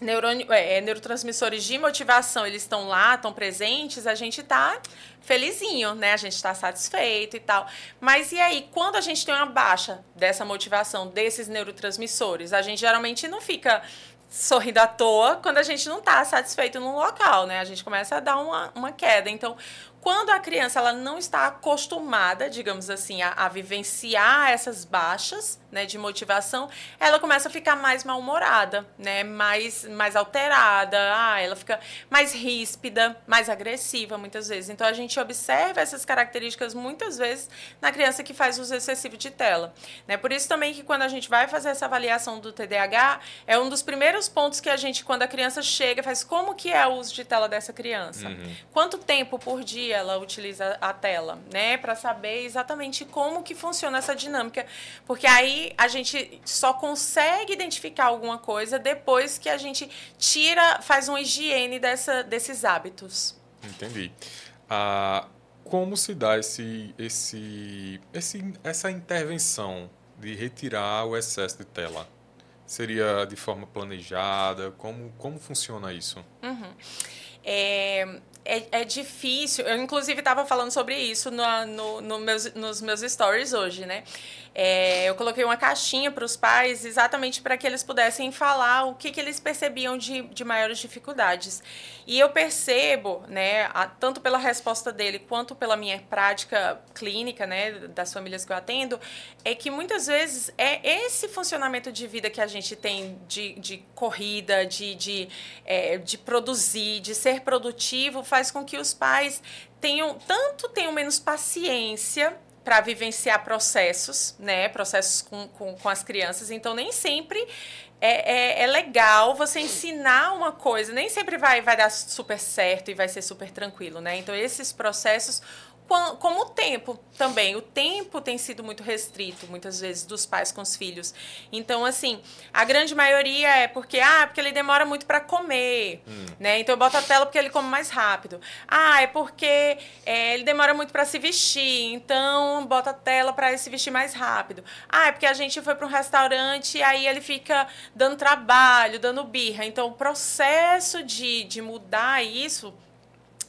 neurônio, é, é, neurotransmissores de motivação eles estão lá, estão presentes, a gente está felizinho, né? A gente está satisfeito e tal. Mas e aí, quando a gente tem uma baixa dessa motivação, desses neurotransmissores, a gente geralmente não fica sorrindo à toa quando a gente não está satisfeito num local, né? A gente começa a dar uma, uma queda. Então, quando a criança ela não está acostumada, digamos assim, a, a vivenciar essas baixas né, de motivação, ela começa a ficar mais mal-humorada, né, mais, mais alterada, ah, ela fica mais ríspida, mais agressiva muitas vezes. Então a gente observa essas características muitas vezes na criança que faz uso excessivo de tela. Né? Por isso também que quando a gente vai fazer essa avaliação do TDAH, é um dos primeiros pontos que a gente, quando a criança chega, faz como que é o uso de tela dessa criança. Uhum. Quanto tempo por dia ela utiliza a tela, né, para saber exatamente como que funciona essa dinâmica, porque aí a gente só consegue identificar alguma coisa depois que a gente tira, faz uma higiene dessa, desses hábitos. Entendi. Ah, como se dá esse, esse, esse, essa intervenção de retirar o excesso de tela? Seria de forma planejada? Como, como funciona isso? Uhum. É, é, é difícil. Eu, inclusive, estava falando sobre isso no, no, no meus, nos meus stories hoje, né? É, eu coloquei uma caixinha para os pais exatamente para que eles pudessem falar o que, que eles percebiam de, de maiores dificuldades. E eu percebo, né, a, tanto pela resposta dele quanto pela minha prática clínica, né, das famílias que eu atendo, é que muitas vezes é esse funcionamento de vida que a gente tem de, de corrida, de, de, é, de produzir, de ser produtivo, faz com que os pais tenham tanto tenham menos paciência para vivenciar processos, né? Processos com, com, com, as crianças. Então, nem sempre é, é, é, legal você ensinar uma coisa, nem sempre vai, vai dar super certo e vai ser super tranquilo, né? Então, esses processos como o tempo também. O tempo tem sido muito restrito, muitas vezes, dos pais com os filhos. Então, assim, a grande maioria é porque, ah, porque ele demora muito para comer, hum. né? Então eu boto a tela porque ele come mais rápido. Ah, é porque é, ele demora muito para se vestir, então bota a tela para ele se vestir mais rápido. Ah, é porque a gente foi para um restaurante e aí ele fica dando trabalho, dando birra. Então, o processo de, de mudar isso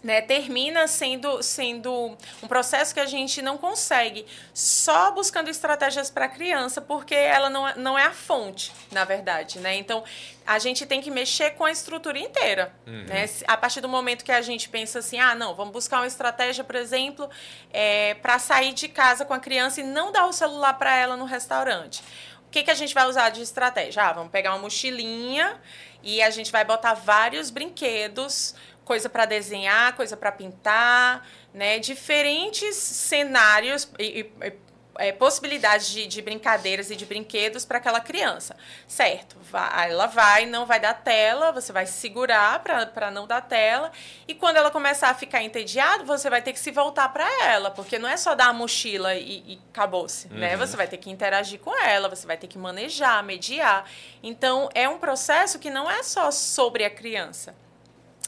né, termina sendo, sendo um processo que a gente não consegue só buscando estratégias para a criança, porque ela não, é, não é a fonte, na verdade. Né? Então, a gente tem que mexer com a estrutura inteira. Uhum. Né? A partir do momento que a gente pensa assim, ah, não, vamos buscar uma estratégia, por exemplo, é, para sair de casa com a criança e não dar o celular para ela no restaurante. O que, que a gente vai usar de estratégia? Ah, vamos pegar uma mochilinha e a gente vai botar vários brinquedos coisa para desenhar, coisa para pintar, né? Diferentes cenários e, e é, possibilidades de, de, brincadeiras e de brinquedos para aquela criança. Certo, vai, ela vai, não vai dar tela, você vai segurar para não dar tela. E quando ela começar a ficar entediada, você vai ter que se voltar para ela, porque não é só dar a mochila e, e acabou-se. Né? Uhum. Né? Você vai ter que interagir com ela, você vai ter que manejar, mediar. Então, é um processo que não é só sobre a criança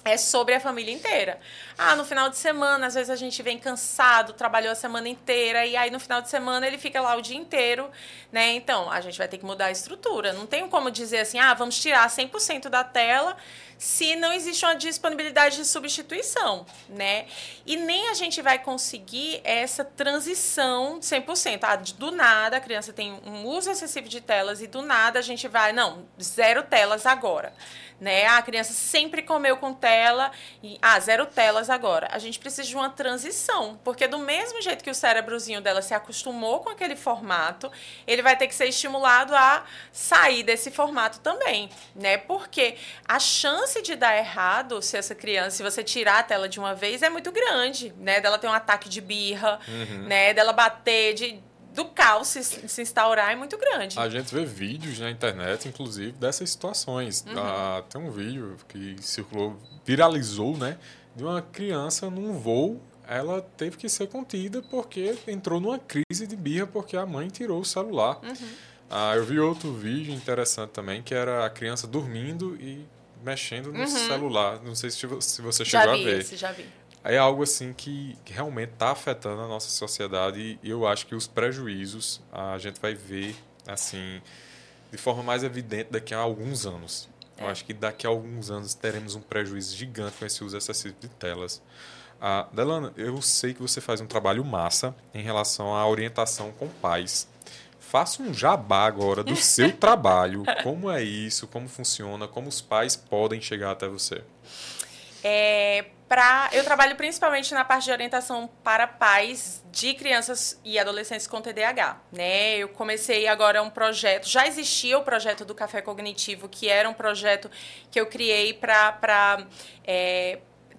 é sobre a família inteira. Ah, no final de semana, às vezes a gente vem cansado, trabalhou a semana inteira, e aí no final de semana ele fica lá o dia inteiro, né? Então, a gente vai ter que mudar a estrutura. Não tem como dizer assim, ah, vamos tirar 100% da tela se não existe uma disponibilidade de substituição, né? E nem a gente vai conseguir essa transição 100%. Ah, do nada a criança tem um uso excessivo de telas e do nada a gente vai, não, zero telas agora né? Ah, a criança sempre comeu com tela e ah, zero telas agora. A gente precisa de uma transição, porque do mesmo jeito que o cérebrozinho dela se acostumou com aquele formato, ele vai ter que ser estimulado a sair desse formato também, né? Porque a chance de dar errado se essa criança, se você tirar a tela de uma vez, é muito grande, né? Dela ter um ataque de birra, uhum. né? Dela bater de do caos se, se, instaurar é muito grande. A gente vê vídeos na internet, inclusive, dessas situações. Uhum. Ah, tem um vídeo que circulou, viralizou, né? De uma criança num voo, ela teve que ser contida porque entrou numa crise de birra porque a mãe tirou o celular. Uhum. Ah, eu vi outro vídeo interessante também, que era a criança dormindo e mexendo no uhum. celular. Não sei se você chegou já vi, a ver. Esse, já vi é algo assim que, realmente está afetando a nossa sociedade e eu acho que os prejuízos a gente vai ver assim de forma mais evidente daqui a alguns anos. É. Eu acho que daqui a alguns anos teremos um prejuízo gigante com esse uso excessivo de telas. Ah, Delana, eu sei que você faz um trabalho massa em relação à orientação com pais. Faça um jabá agora do seu trabalho. Como é isso? Como funciona? Como os pais podem chegar até você? É, pra, eu trabalho principalmente na parte de orientação para pais de crianças e adolescentes com TDAH. Né? Eu comecei agora um projeto, já existia o projeto do Café Cognitivo, que era um projeto que eu criei para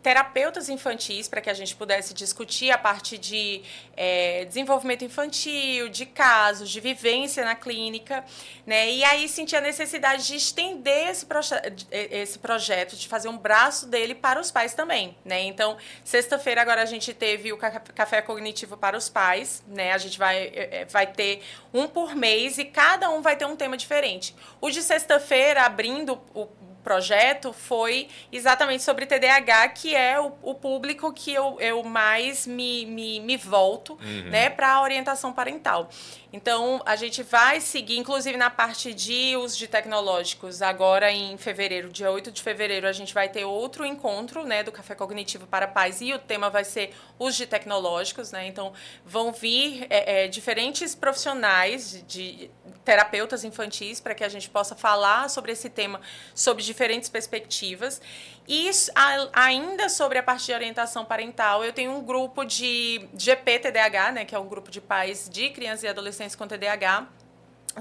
terapeutas infantis para que a gente pudesse discutir a parte de é, desenvolvimento infantil, de casos, de vivência na clínica, né? E aí senti a necessidade de estender esse, proje esse projeto, de fazer um braço dele para os pais também, né? Então, sexta-feira agora a gente teve o café cognitivo para os pais, né? A gente vai, é, é, vai ter um por mês e cada um vai ter um tema diferente. O de sexta-feira, abrindo o projeto foi exatamente sobre TDAH, que é o, o público que eu, eu mais me, me, me volto uhum. né, para a orientação parental. Então, a gente vai seguir, inclusive na parte de uso de tecnológicos, agora em fevereiro, dia 8 de fevereiro, a gente vai ter outro encontro né, do Café Cognitivo para Pais e o tema vai ser uso de tecnológicos. Né? Então, vão vir é, é, diferentes profissionais, de, terapeutas infantis, para que a gente possa falar sobre esse tema sob diferentes perspectivas. E ainda sobre a parte de orientação parental, eu tenho um grupo de GP-TDAH, né, que é um grupo de pais de crianças e adolescentes com TDAH,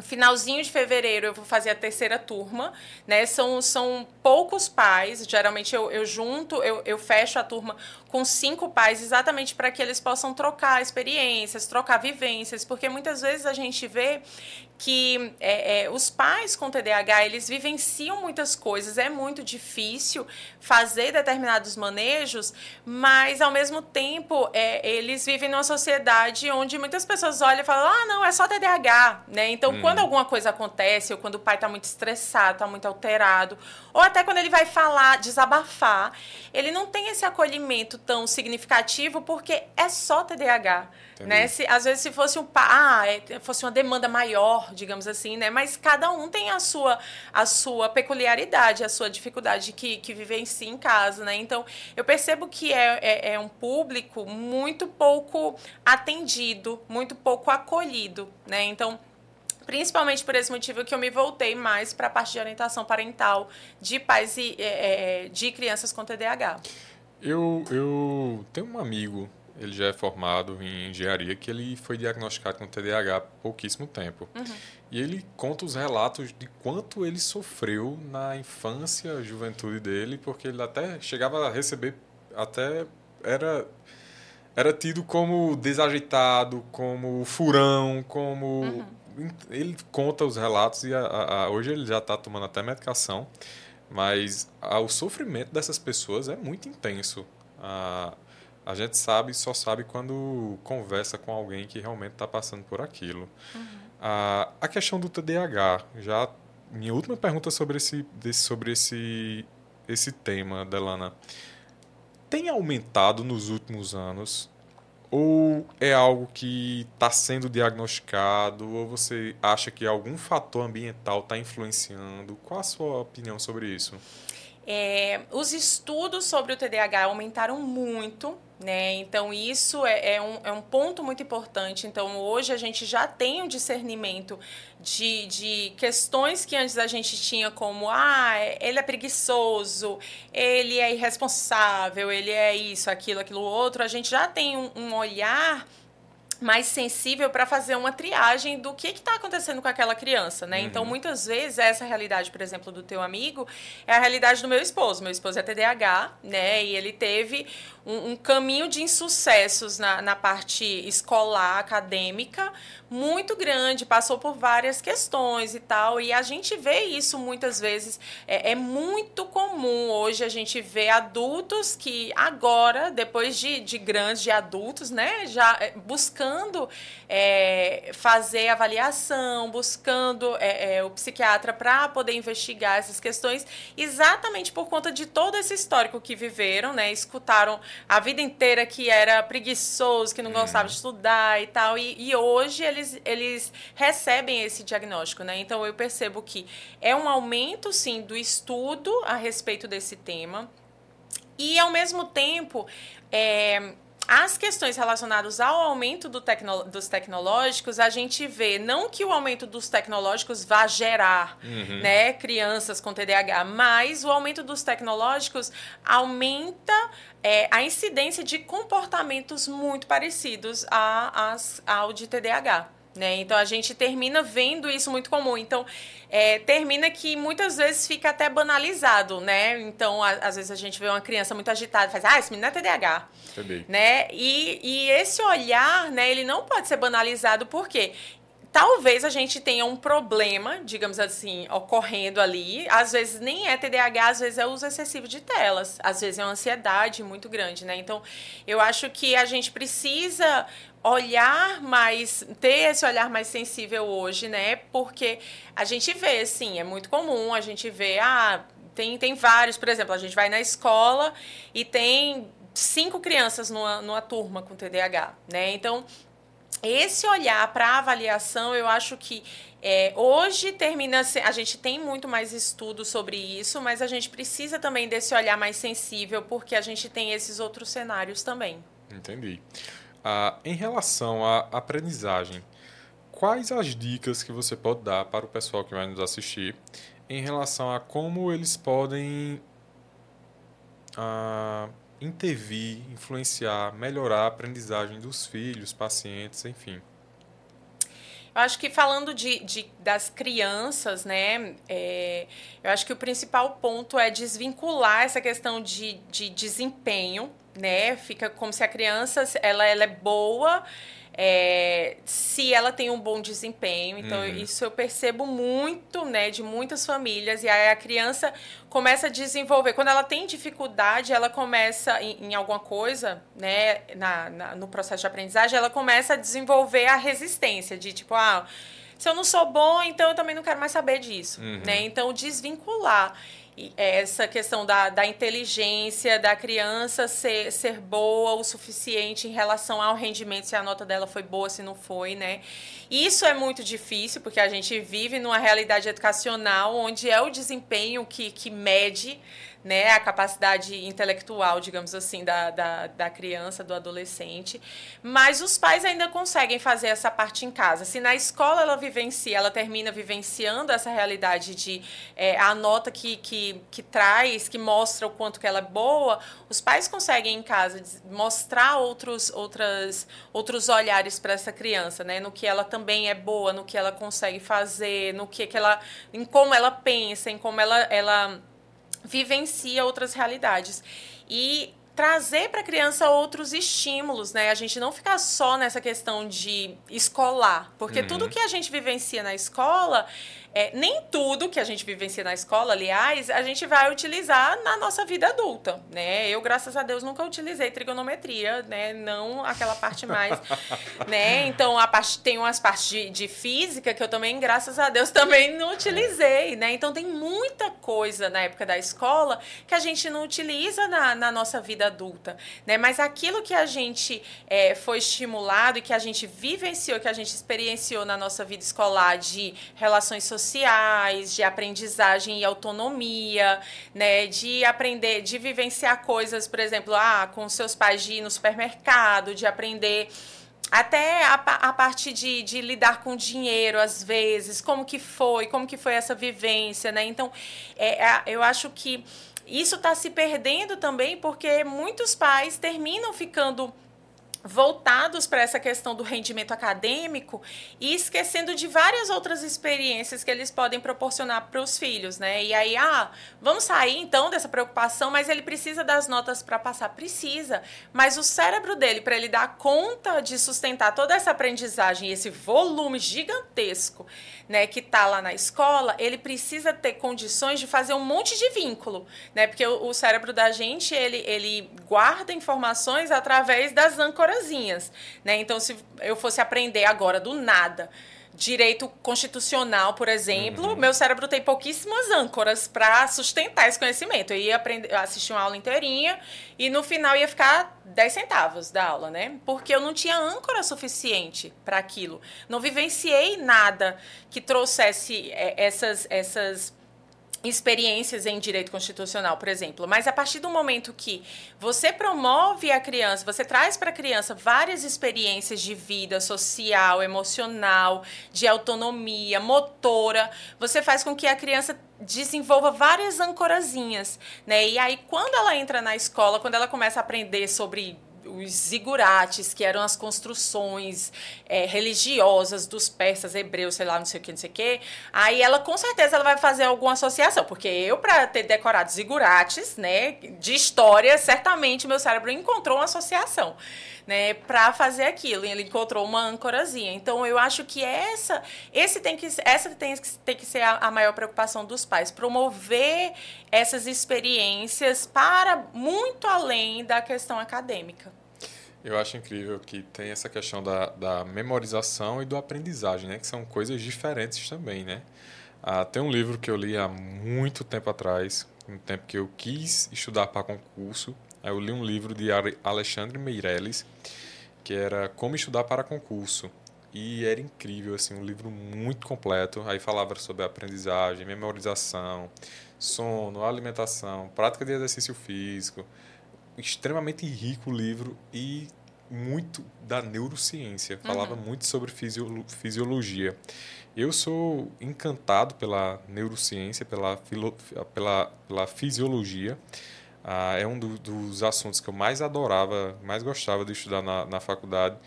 finalzinho de fevereiro eu vou fazer a terceira turma, né? São, são poucos pais, geralmente eu, eu junto, eu, eu fecho a turma com cinco pais exatamente para que eles possam trocar experiências, trocar vivências, porque muitas vezes a gente vê que é, é, os pais com TDAH eles vivenciam muitas coisas, é muito difícil fazer determinados manejos, mas ao mesmo tempo é, eles vivem numa sociedade onde muitas pessoas olham e falam, ah, não, é só TDAH, né? Então, hum. quando alguma coisa acontece, ou quando o pai está muito estressado, está muito alterado, ou até quando ele vai falar, desabafar, ele não tem esse acolhimento tão significativo porque é só TDAH. Né? Se, às vezes, se fosse um ah, é, fosse uma demanda maior digamos assim, né? Mas cada um tem a sua, a sua peculiaridade, a sua dificuldade que, que vivencia em casa, né? Então, eu percebo que é, é, é um público muito pouco atendido, muito pouco acolhido, né? Então, Principalmente por esse motivo que eu me voltei mais para a parte de orientação parental de pais e é, de crianças com TDAH. Eu, eu tenho um amigo ele já é formado em engenharia, que ele foi diagnosticado com TDAH há pouquíssimo tempo. Uhum. E ele conta os relatos de quanto ele sofreu na infância, juventude dele, porque ele até chegava a receber, até era era tido como desajeitado, como furão, como uhum. ele conta os relatos e a, a, a, hoje ele já está tomando até medicação, mas o sofrimento dessas pessoas é muito intenso. A, a gente sabe, só sabe quando conversa com alguém que realmente está passando por aquilo. Uhum. A, a questão do TDAH, já minha última pergunta sobre esse, desse, sobre esse, esse tema, Delana, tem aumentado nos últimos anos? Ou é algo que está sendo diagnosticado? Ou você acha que algum fator ambiental está influenciando? Qual a sua opinião sobre isso? É, os estudos sobre o TDAH aumentaram muito, né? Então, isso é, é, um, é um ponto muito importante. Então, hoje a gente já tem um discernimento de, de questões que antes a gente tinha como, ah, ele é preguiçoso, ele é irresponsável, ele é isso, aquilo, aquilo outro. A gente já tem um, um olhar mais sensível para fazer uma triagem do que está acontecendo com aquela criança, né? Então, uhum. Então, muitas vezes, essa realidade, por exemplo, do teu amigo, é a realidade do meu esposo. Meu esposo é TDAH, né? E ele teve um, um caminho de insucessos na, na parte escolar, acadêmica, muito grande, passou por várias questões e tal. E a gente vê isso muitas vezes. É, é muito comum hoje a gente ver adultos que agora, depois de, de grandes, de adultos, né, já é, buscando é, fazer avaliação, buscando é, é, o psiquiatra para poder investigar essas questões, exatamente por conta de todo esse histórico que viveram, né, escutaram a vida inteira que era preguiçoso, que não gostava de estudar e tal. E, e, hoje eles, eles recebem esse diagnóstico, né? Então eu percebo que é um aumento, sim, do estudo a respeito desse tema. E, ao mesmo tempo, é, as questões relacionadas ao aumento do tecno, dos tecnológicos, a gente vê não que o aumento dos tecnológicos vá gerar uhum. né, crianças com TDAH, mas o aumento dos tecnológicos aumenta é, a incidência de comportamentos muito parecidos a, a, ao de TDAH. Né? Então a gente termina vendo isso muito comum. Então é, termina que muitas vezes fica até banalizado, né? Então a, às vezes a gente vê uma criança muito agitada, faz, ah, esse menino é TDAH, Também. né? E, e esse olhar, né? Ele não pode ser banalizado porque talvez a gente tenha um problema, digamos assim, ocorrendo ali. Às vezes nem é TDAH, às vezes é uso excessivo de telas, às vezes é uma ansiedade muito grande, né? Então, eu acho que a gente precisa olhar mais, ter esse olhar mais sensível hoje, né? Porque a gente vê, sim, é muito comum, a gente vê, ah, tem, tem vários, por exemplo, a gente vai na escola e tem cinco crianças numa, numa turma com TDAH, né? Então, esse olhar para avaliação, eu acho que é, hoje termina a gente tem muito mais estudo sobre isso, mas a gente precisa também desse olhar mais sensível porque a gente tem esses outros cenários também. Entendi. Ah, em relação à aprendizagem, quais as dicas que você pode dar para o pessoal que vai nos assistir em relação a como eles podem ah, intervir, influenciar, melhorar a aprendizagem dos filhos, pacientes, enfim? Eu acho que falando de, de das crianças, né, é, eu acho que o principal ponto é desvincular essa questão de, de desempenho né? Fica como se a criança ela, ela é boa é, se ela tem um bom desempenho. Então, uhum. isso eu percebo muito, né, de muitas famílias. E aí a criança começa a desenvolver. Quando ela tem dificuldade, ela começa em, em alguma coisa, né, na, na, no processo de aprendizagem, ela começa a desenvolver a resistência de tipo, ah, se eu não sou bom, então eu também não quero mais saber disso, uhum. né? Então, desvincular. Essa questão da, da inteligência da criança ser, ser boa o suficiente em relação ao rendimento, se a nota dela foi boa, se não foi, né? Isso é muito difícil, porque a gente vive numa realidade educacional onde é o desempenho que, que mede né, a capacidade intelectual, digamos assim, da, da, da, criança, do adolescente. Mas os pais ainda conseguem fazer essa parte em casa. Se na escola ela vivencia, ela termina vivenciando essa realidade de é, a nota que, que, que traz, que mostra o quanto que ela é boa, os pais conseguem em casa mostrar outros, outras, outros olhares para essa criança, né? No que ela também é boa, no que ela consegue fazer, no que, que ela. em como ela pensa, em como ela. ela vivencia outras realidades. E trazer para a criança outros estímulos, né? A gente não ficar só nessa questão de escolar, porque uhum. tudo que a gente vivencia na escola é, nem tudo que a gente vivencia na escola, aliás, a gente vai utilizar na nossa vida adulta, né? Eu, graças a Deus, nunca utilizei trigonometria, né? Não aquela parte mais, né? Então, a parte, tem umas partes de, de física que eu também, graças a Deus, também não utilizei, né? Então, tem muita coisa na época da escola que a gente não utiliza na, na nossa vida adulta, né? Mas aquilo que a gente é, foi estimulado e que a gente vivenciou, que a gente experienciou na nossa vida escolar de relações sociais, sociais, de aprendizagem e autonomia, né, de aprender, de vivenciar coisas, por exemplo, ah, com seus pais de ir no supermercado, de aprender até a, a parte de, de, lidar com dinheiro às vezes, como que foi, como que foi essa vivência, né? Então, é, é eu acho que isso está se perdendo também porque muitos pais terminam ficando voltados para essa questão do rendimento acadêmico e esquecendo de várias outras experiências que eles podem proporcionar para os filhos, né? E aí, ah, vamos sair então dessa preocupação, mas ele precisa das notas para passar, precisa. Mas o cérebro dele, para ele dar conta de sustentar toda essa aprendizagem, esse volume gigantesco, né, que está lá na escola, ele precisa ter condições de fazer um monte de vínculo, né? Porque o, o cérebro da gente, ele, ele guarda informações através das âncorazinhas, né? Então, se eu fosse aprender agora do nada direito constitucional, por exemplo, uhum. meu cérebro tem pouquíssimas âncoras para sustentar esse conhecimento. Eu ia aprender, assistir uma aula inteirinha e no final ia ficar 10 centavos da aula, né? Porque eu não tinha âncora suficiente para aquilo. Não vivenciei nada que trouxesse é, essas essas experiências em direito constitucional, por exemplo. Mas a partir do momento que você promove a criança, você traz para a criança várias experiências de vida social, emocional, de autonomia, motora, você faz com que a criança desenvolva várias ancorazinhas, né? E aí quando ela entra na escola, quando ela começa a aprender sobre os zigurates, que eram as construções é, religiosas dos persas, hebreus, sei lá, não sei o que, não sei o que. Aí ela, com certeza, ela vai fazer alguma associação, porque eu, para ter decorado zigurates, né, de história, certamente meu cérebro encontrou uma associação né, para fazer aquilo. E ele encontrou uma âncorazinha. Então eu acho que essa, esse tem que, essa tem, tem que ser a, a maior preocupação dos pais, promover essas experiências para muito além da questão acadêmica. Eu acho incrível que tem essa questão da, da memorização e do aprendizagem, né? Que são coisas diferentes também, né? Ah, tem um livro que eu li há muito tempo atrás, um tempo que eu quis estudar para concurso, eu li um livro de Alexandre Meirelles, que era Como Estudar para Concurso. E era incrível, assim, um livro muito completo. Aí falava sobre aprendizagem, memorização, sono, alimentação, prática de exercício físico. Extremamente rico o livro e muito da neurociência. Falava uhum. muito sobre fisiologia. Eu sou encantado pela neurociência, pela, pela, pela fisiologia. Ah, é um do, dos assuntos que eu mais adorava, mais gostava de estudar na, na faculdade.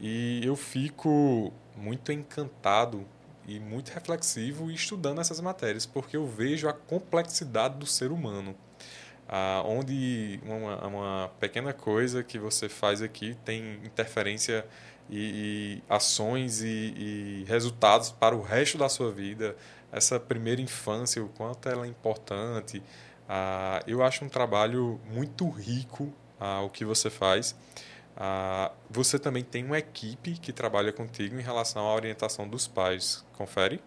E eu fico muito encantado e muito reflexivo estudando essas matérias, porque eu vejo a complexidade do ser humano. Ah, onde uma, uma pequena coisa que você faz aqui tem interferência e, e ações e, e, resultados para o resto da sua vida. Essa primeira infância, o quanto ela é importante, ah, eu acho um trabalho muito rico ah, o que você faz. Ah, você também tem uma equipe que trabalha contigo em relação à orientação dos pais. Confere?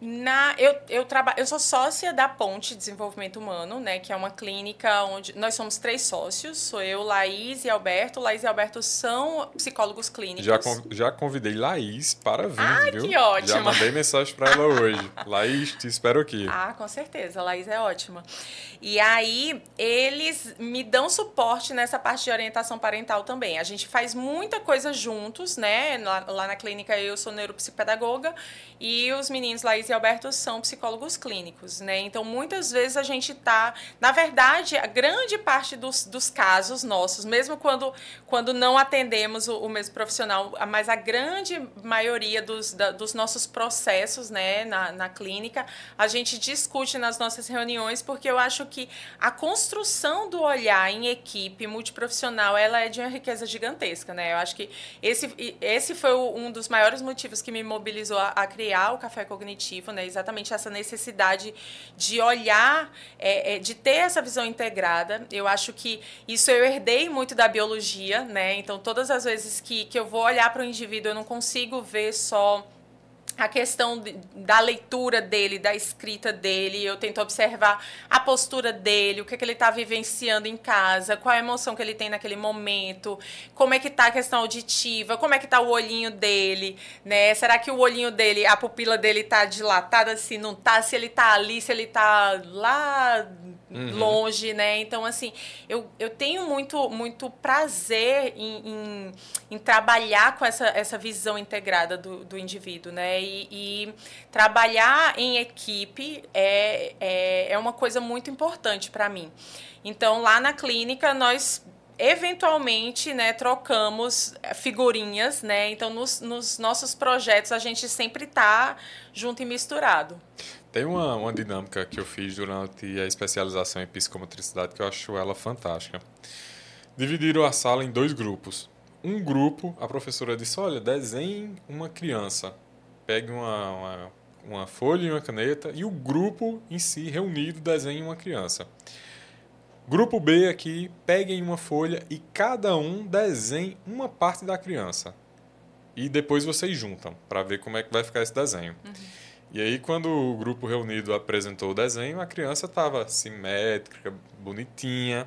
Na, eu, eu, trabalho, eu sou sócia da Ponte Desenvolvimento Humano, né, que é uma clínica onde nós somos três sócios, sou eu, Laís e Alberto. Laís e Alberto são psicólogos clínicos. Já, já convidei Laís para vir, ah, viu? que ótimo. Já mandei mensagem para ela hoje. Laís, te espero aqui. Ah, com certeza, Laís é ótima. E aí, eles me dão suporte nessa parte de orientação parental também. A gente faz muita coisa juntos, né? Lá, lá na clínica eu sou neuropsicopedagoga e os meninos Laís e Alberto são psicólogos clínicos, né? Então, muitas vezes a gente tá, na verdade, a grande parte dos, dos casos nossos, mesmo quando, quando não atendemos o, o mesmo profissional, mas a grande maioria dos, da, dos nossos processos, né, na, na clínica, a gente discute nas nossas reuniões, porque eu acho que a construção do olhar em equipe multiprofissional, ela é de uma riqueza gigantesca, né? Eu acho que esse, esse foi um dos maiores motivos que me mobilizou a, a criar o Café Cognitivo, né? Exatamente essa necessidade de olhar, é, é, de ter essa visão integrada. Eu acho que isso eu herdei muito da biologia, né? Então, todas as vezes que, que eu vou olhar para o indivíduo, eu não consigo ver só a questão da leitura dele, da escrita dele, eu tento observar a postura dele, o que, é que ele está vivenciando em casa, qual a emoção que ele tem naquele momento, como é que está a questão auditiva, como é que está o olhinho dele, né? Será que o olhinho dele, a pupila dele está dilatada, se não está, se ele está ali, se ele está lá uhum. longe, né? Então, assim, eu, eu tenho muito, muito prazer em, em, em trabalhar com essa, essa visão integrada do, do indivíduo, né? E, e, trabalhar em equipe é, é, é uma coisa muito importante para mim. Então, lá na clínica, nós eventualmente, né, trocamos figurinhas, né? Então, nos, nos nossos projetos, a gente sempre está junto e misturado. Tem uma, uma dinâmica que eu fiz durante a especialização em psicomotricidade que eu acho ela fantástica. Dividiram a sala em dois grupos. Um grupo, a professora disse: Olha, desenhe uma criança. Pegue uma, uma, uma folha e uma caneta. E o grupo em si, reunido, desenhe uma criança. Grupo B aqui, peguem uma folha e cada um desenhe uma parte da criança. E depois vocês juntam para ver como é que vai ficar esse desenho. Uhum. E aí, quando o grupo reunido apresentou o desenho, a criança estava simétrica, bonitinha.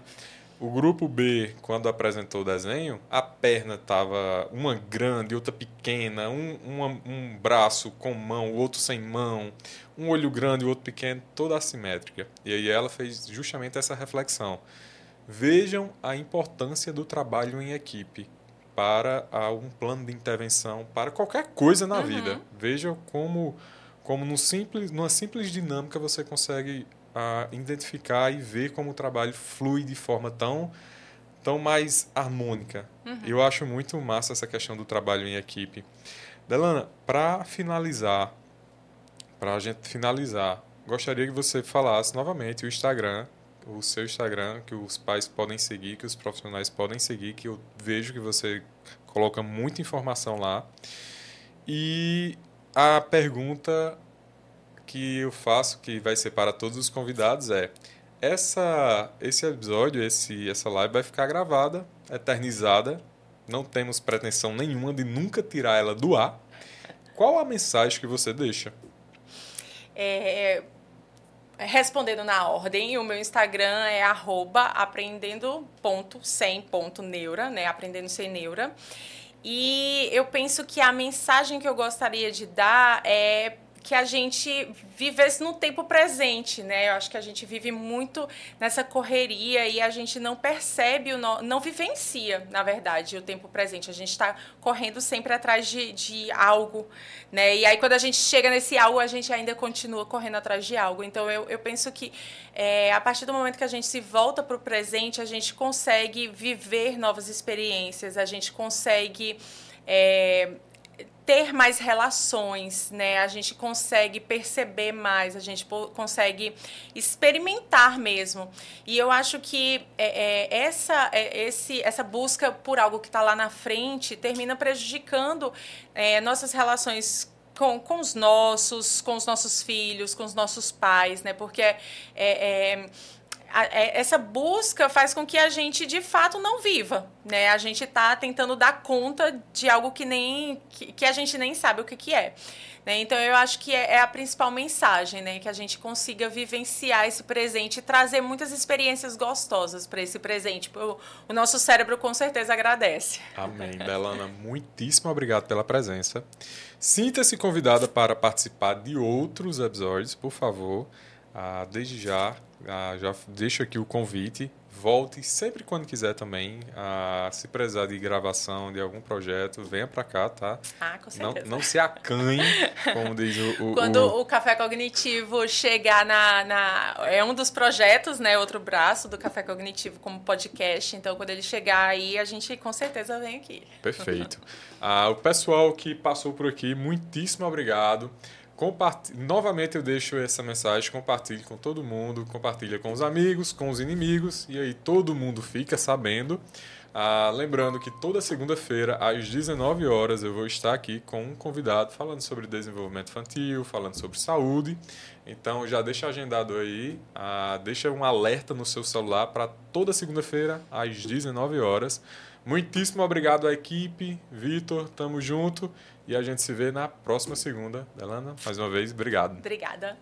O grupo B, quando apresentou o desenho, a perna estava uma grande, outra pequena, um, uma, um braço com mão, o outro sem mão, um olho grande, o outro pequeno, toda assimétrica. E aí ela fez justamente essa reflexão. Vejam a importância do trabalho em equipe para um plano de intervenção, para qualquer coisa na uhum. vida. Vejam como como no simples, numa simples dinâmica você consegue uh, identificar e ver como o trabalho flui de forma tão, tão mais harmônica. Uhum. Eu acho muito massa essa questão do trabalho em equipe. Delana, para finalizar, para a gente finalizar, gostaria que você falasse novamente o Instagram, o seu Instagram, que os pais podem seguir, que os profissionais podem seguir, que eu vejo que você coloca muita informação lá. E a pergunta que eu faço, que vai ser para todos os convidados, é: essa, esse episódio, esse, essa live vai ficar gravada, eternizada. Não temos pretensão nenhuma de nunca tirar ela do ar. Qual a mensagem que você deixa? É, respondendo na ordem, o meu Instagram é aprendendo.sem.neura, né? Aprendendo sem neura. E eu penso que a mensagem que eu gostaria de dar é que a gente vivesse no tempo presente, né? Eu acho que a gente vive muito nessa correria e a gente não percebe, o no... não vivencia, na verdade, o tempo presente. A gente está correndo sempre atrás de, de algo, né? E aí, quando a gente chega nesse algo, a gente ainda continua correndo atrás de algo. Então, eu, eu penso que é, a partir do momento que a gente se volta para o presente, a gente consegue viver novas experiências, a gente consegue. É, ter mais relações, né? A gente consegue perceber mais, a gente consegue experimentar mesmo. E eu acho que é, é, essa, é, esse, essa busca por algo que está lá na frente termina prejudicando é, nossas relações com, com os nossos, com os nossos filhos, com os nossos pais, né? Porque é, é essa busca faz com que a gente de fato não viva, né? A gente está tentando dar conta de algo que nem que, que, a gente nem sabe o que, que é. Né? Então eu acho que é, é, a principal mensagem, né? Que a gente consiga vivenciar esse presente e trazer muitas experiências gostosas para esse presente. O, o nosso cérebro com certeza agradece. Amém. Belana, muitíssimo obrigado pela presença. Sinta-se convidada para participar de outros episódios, por favor. Ah, desde já, ah, já deixo aqui o convite. Volte sempre quando quiser também. Ah, se precisar de gravação de algum projeto, venha para cá, tá? Ah, com certeza. Não, não se acanhe, como diz o, o Quando o... o... Café Cognitivo chegar na, na... É um dos projetos, né? Outro braço do Café Cognitivo como podcast. Então, quando ele chegar aí, a gente com certeza vem aqui. Perfeito. ah, o pessoal que passou por aqui, muitíssimo obrigado. Novamente eu deixo essa mensagem, compartilhe com todo mundo, compartilha com os amigos, com os inimigos, e aí todo mundo fica sabendo. Ah, lembrando que toda segunda-feira, às 19 horas, eu vou estar aqui com um convidado falando sobre desenvolvimento infantil, falando sobre saúde. Então já deixa agendado aí, ah, deixa um alerta no seu celular para toda segunda-feira, às 19 horas. Muitíssimo obrigado à equipe, Vitor, tamo junto. E a gente se vê na próxima segunda. Delana, mais uma vez, obrigado. Obrigada.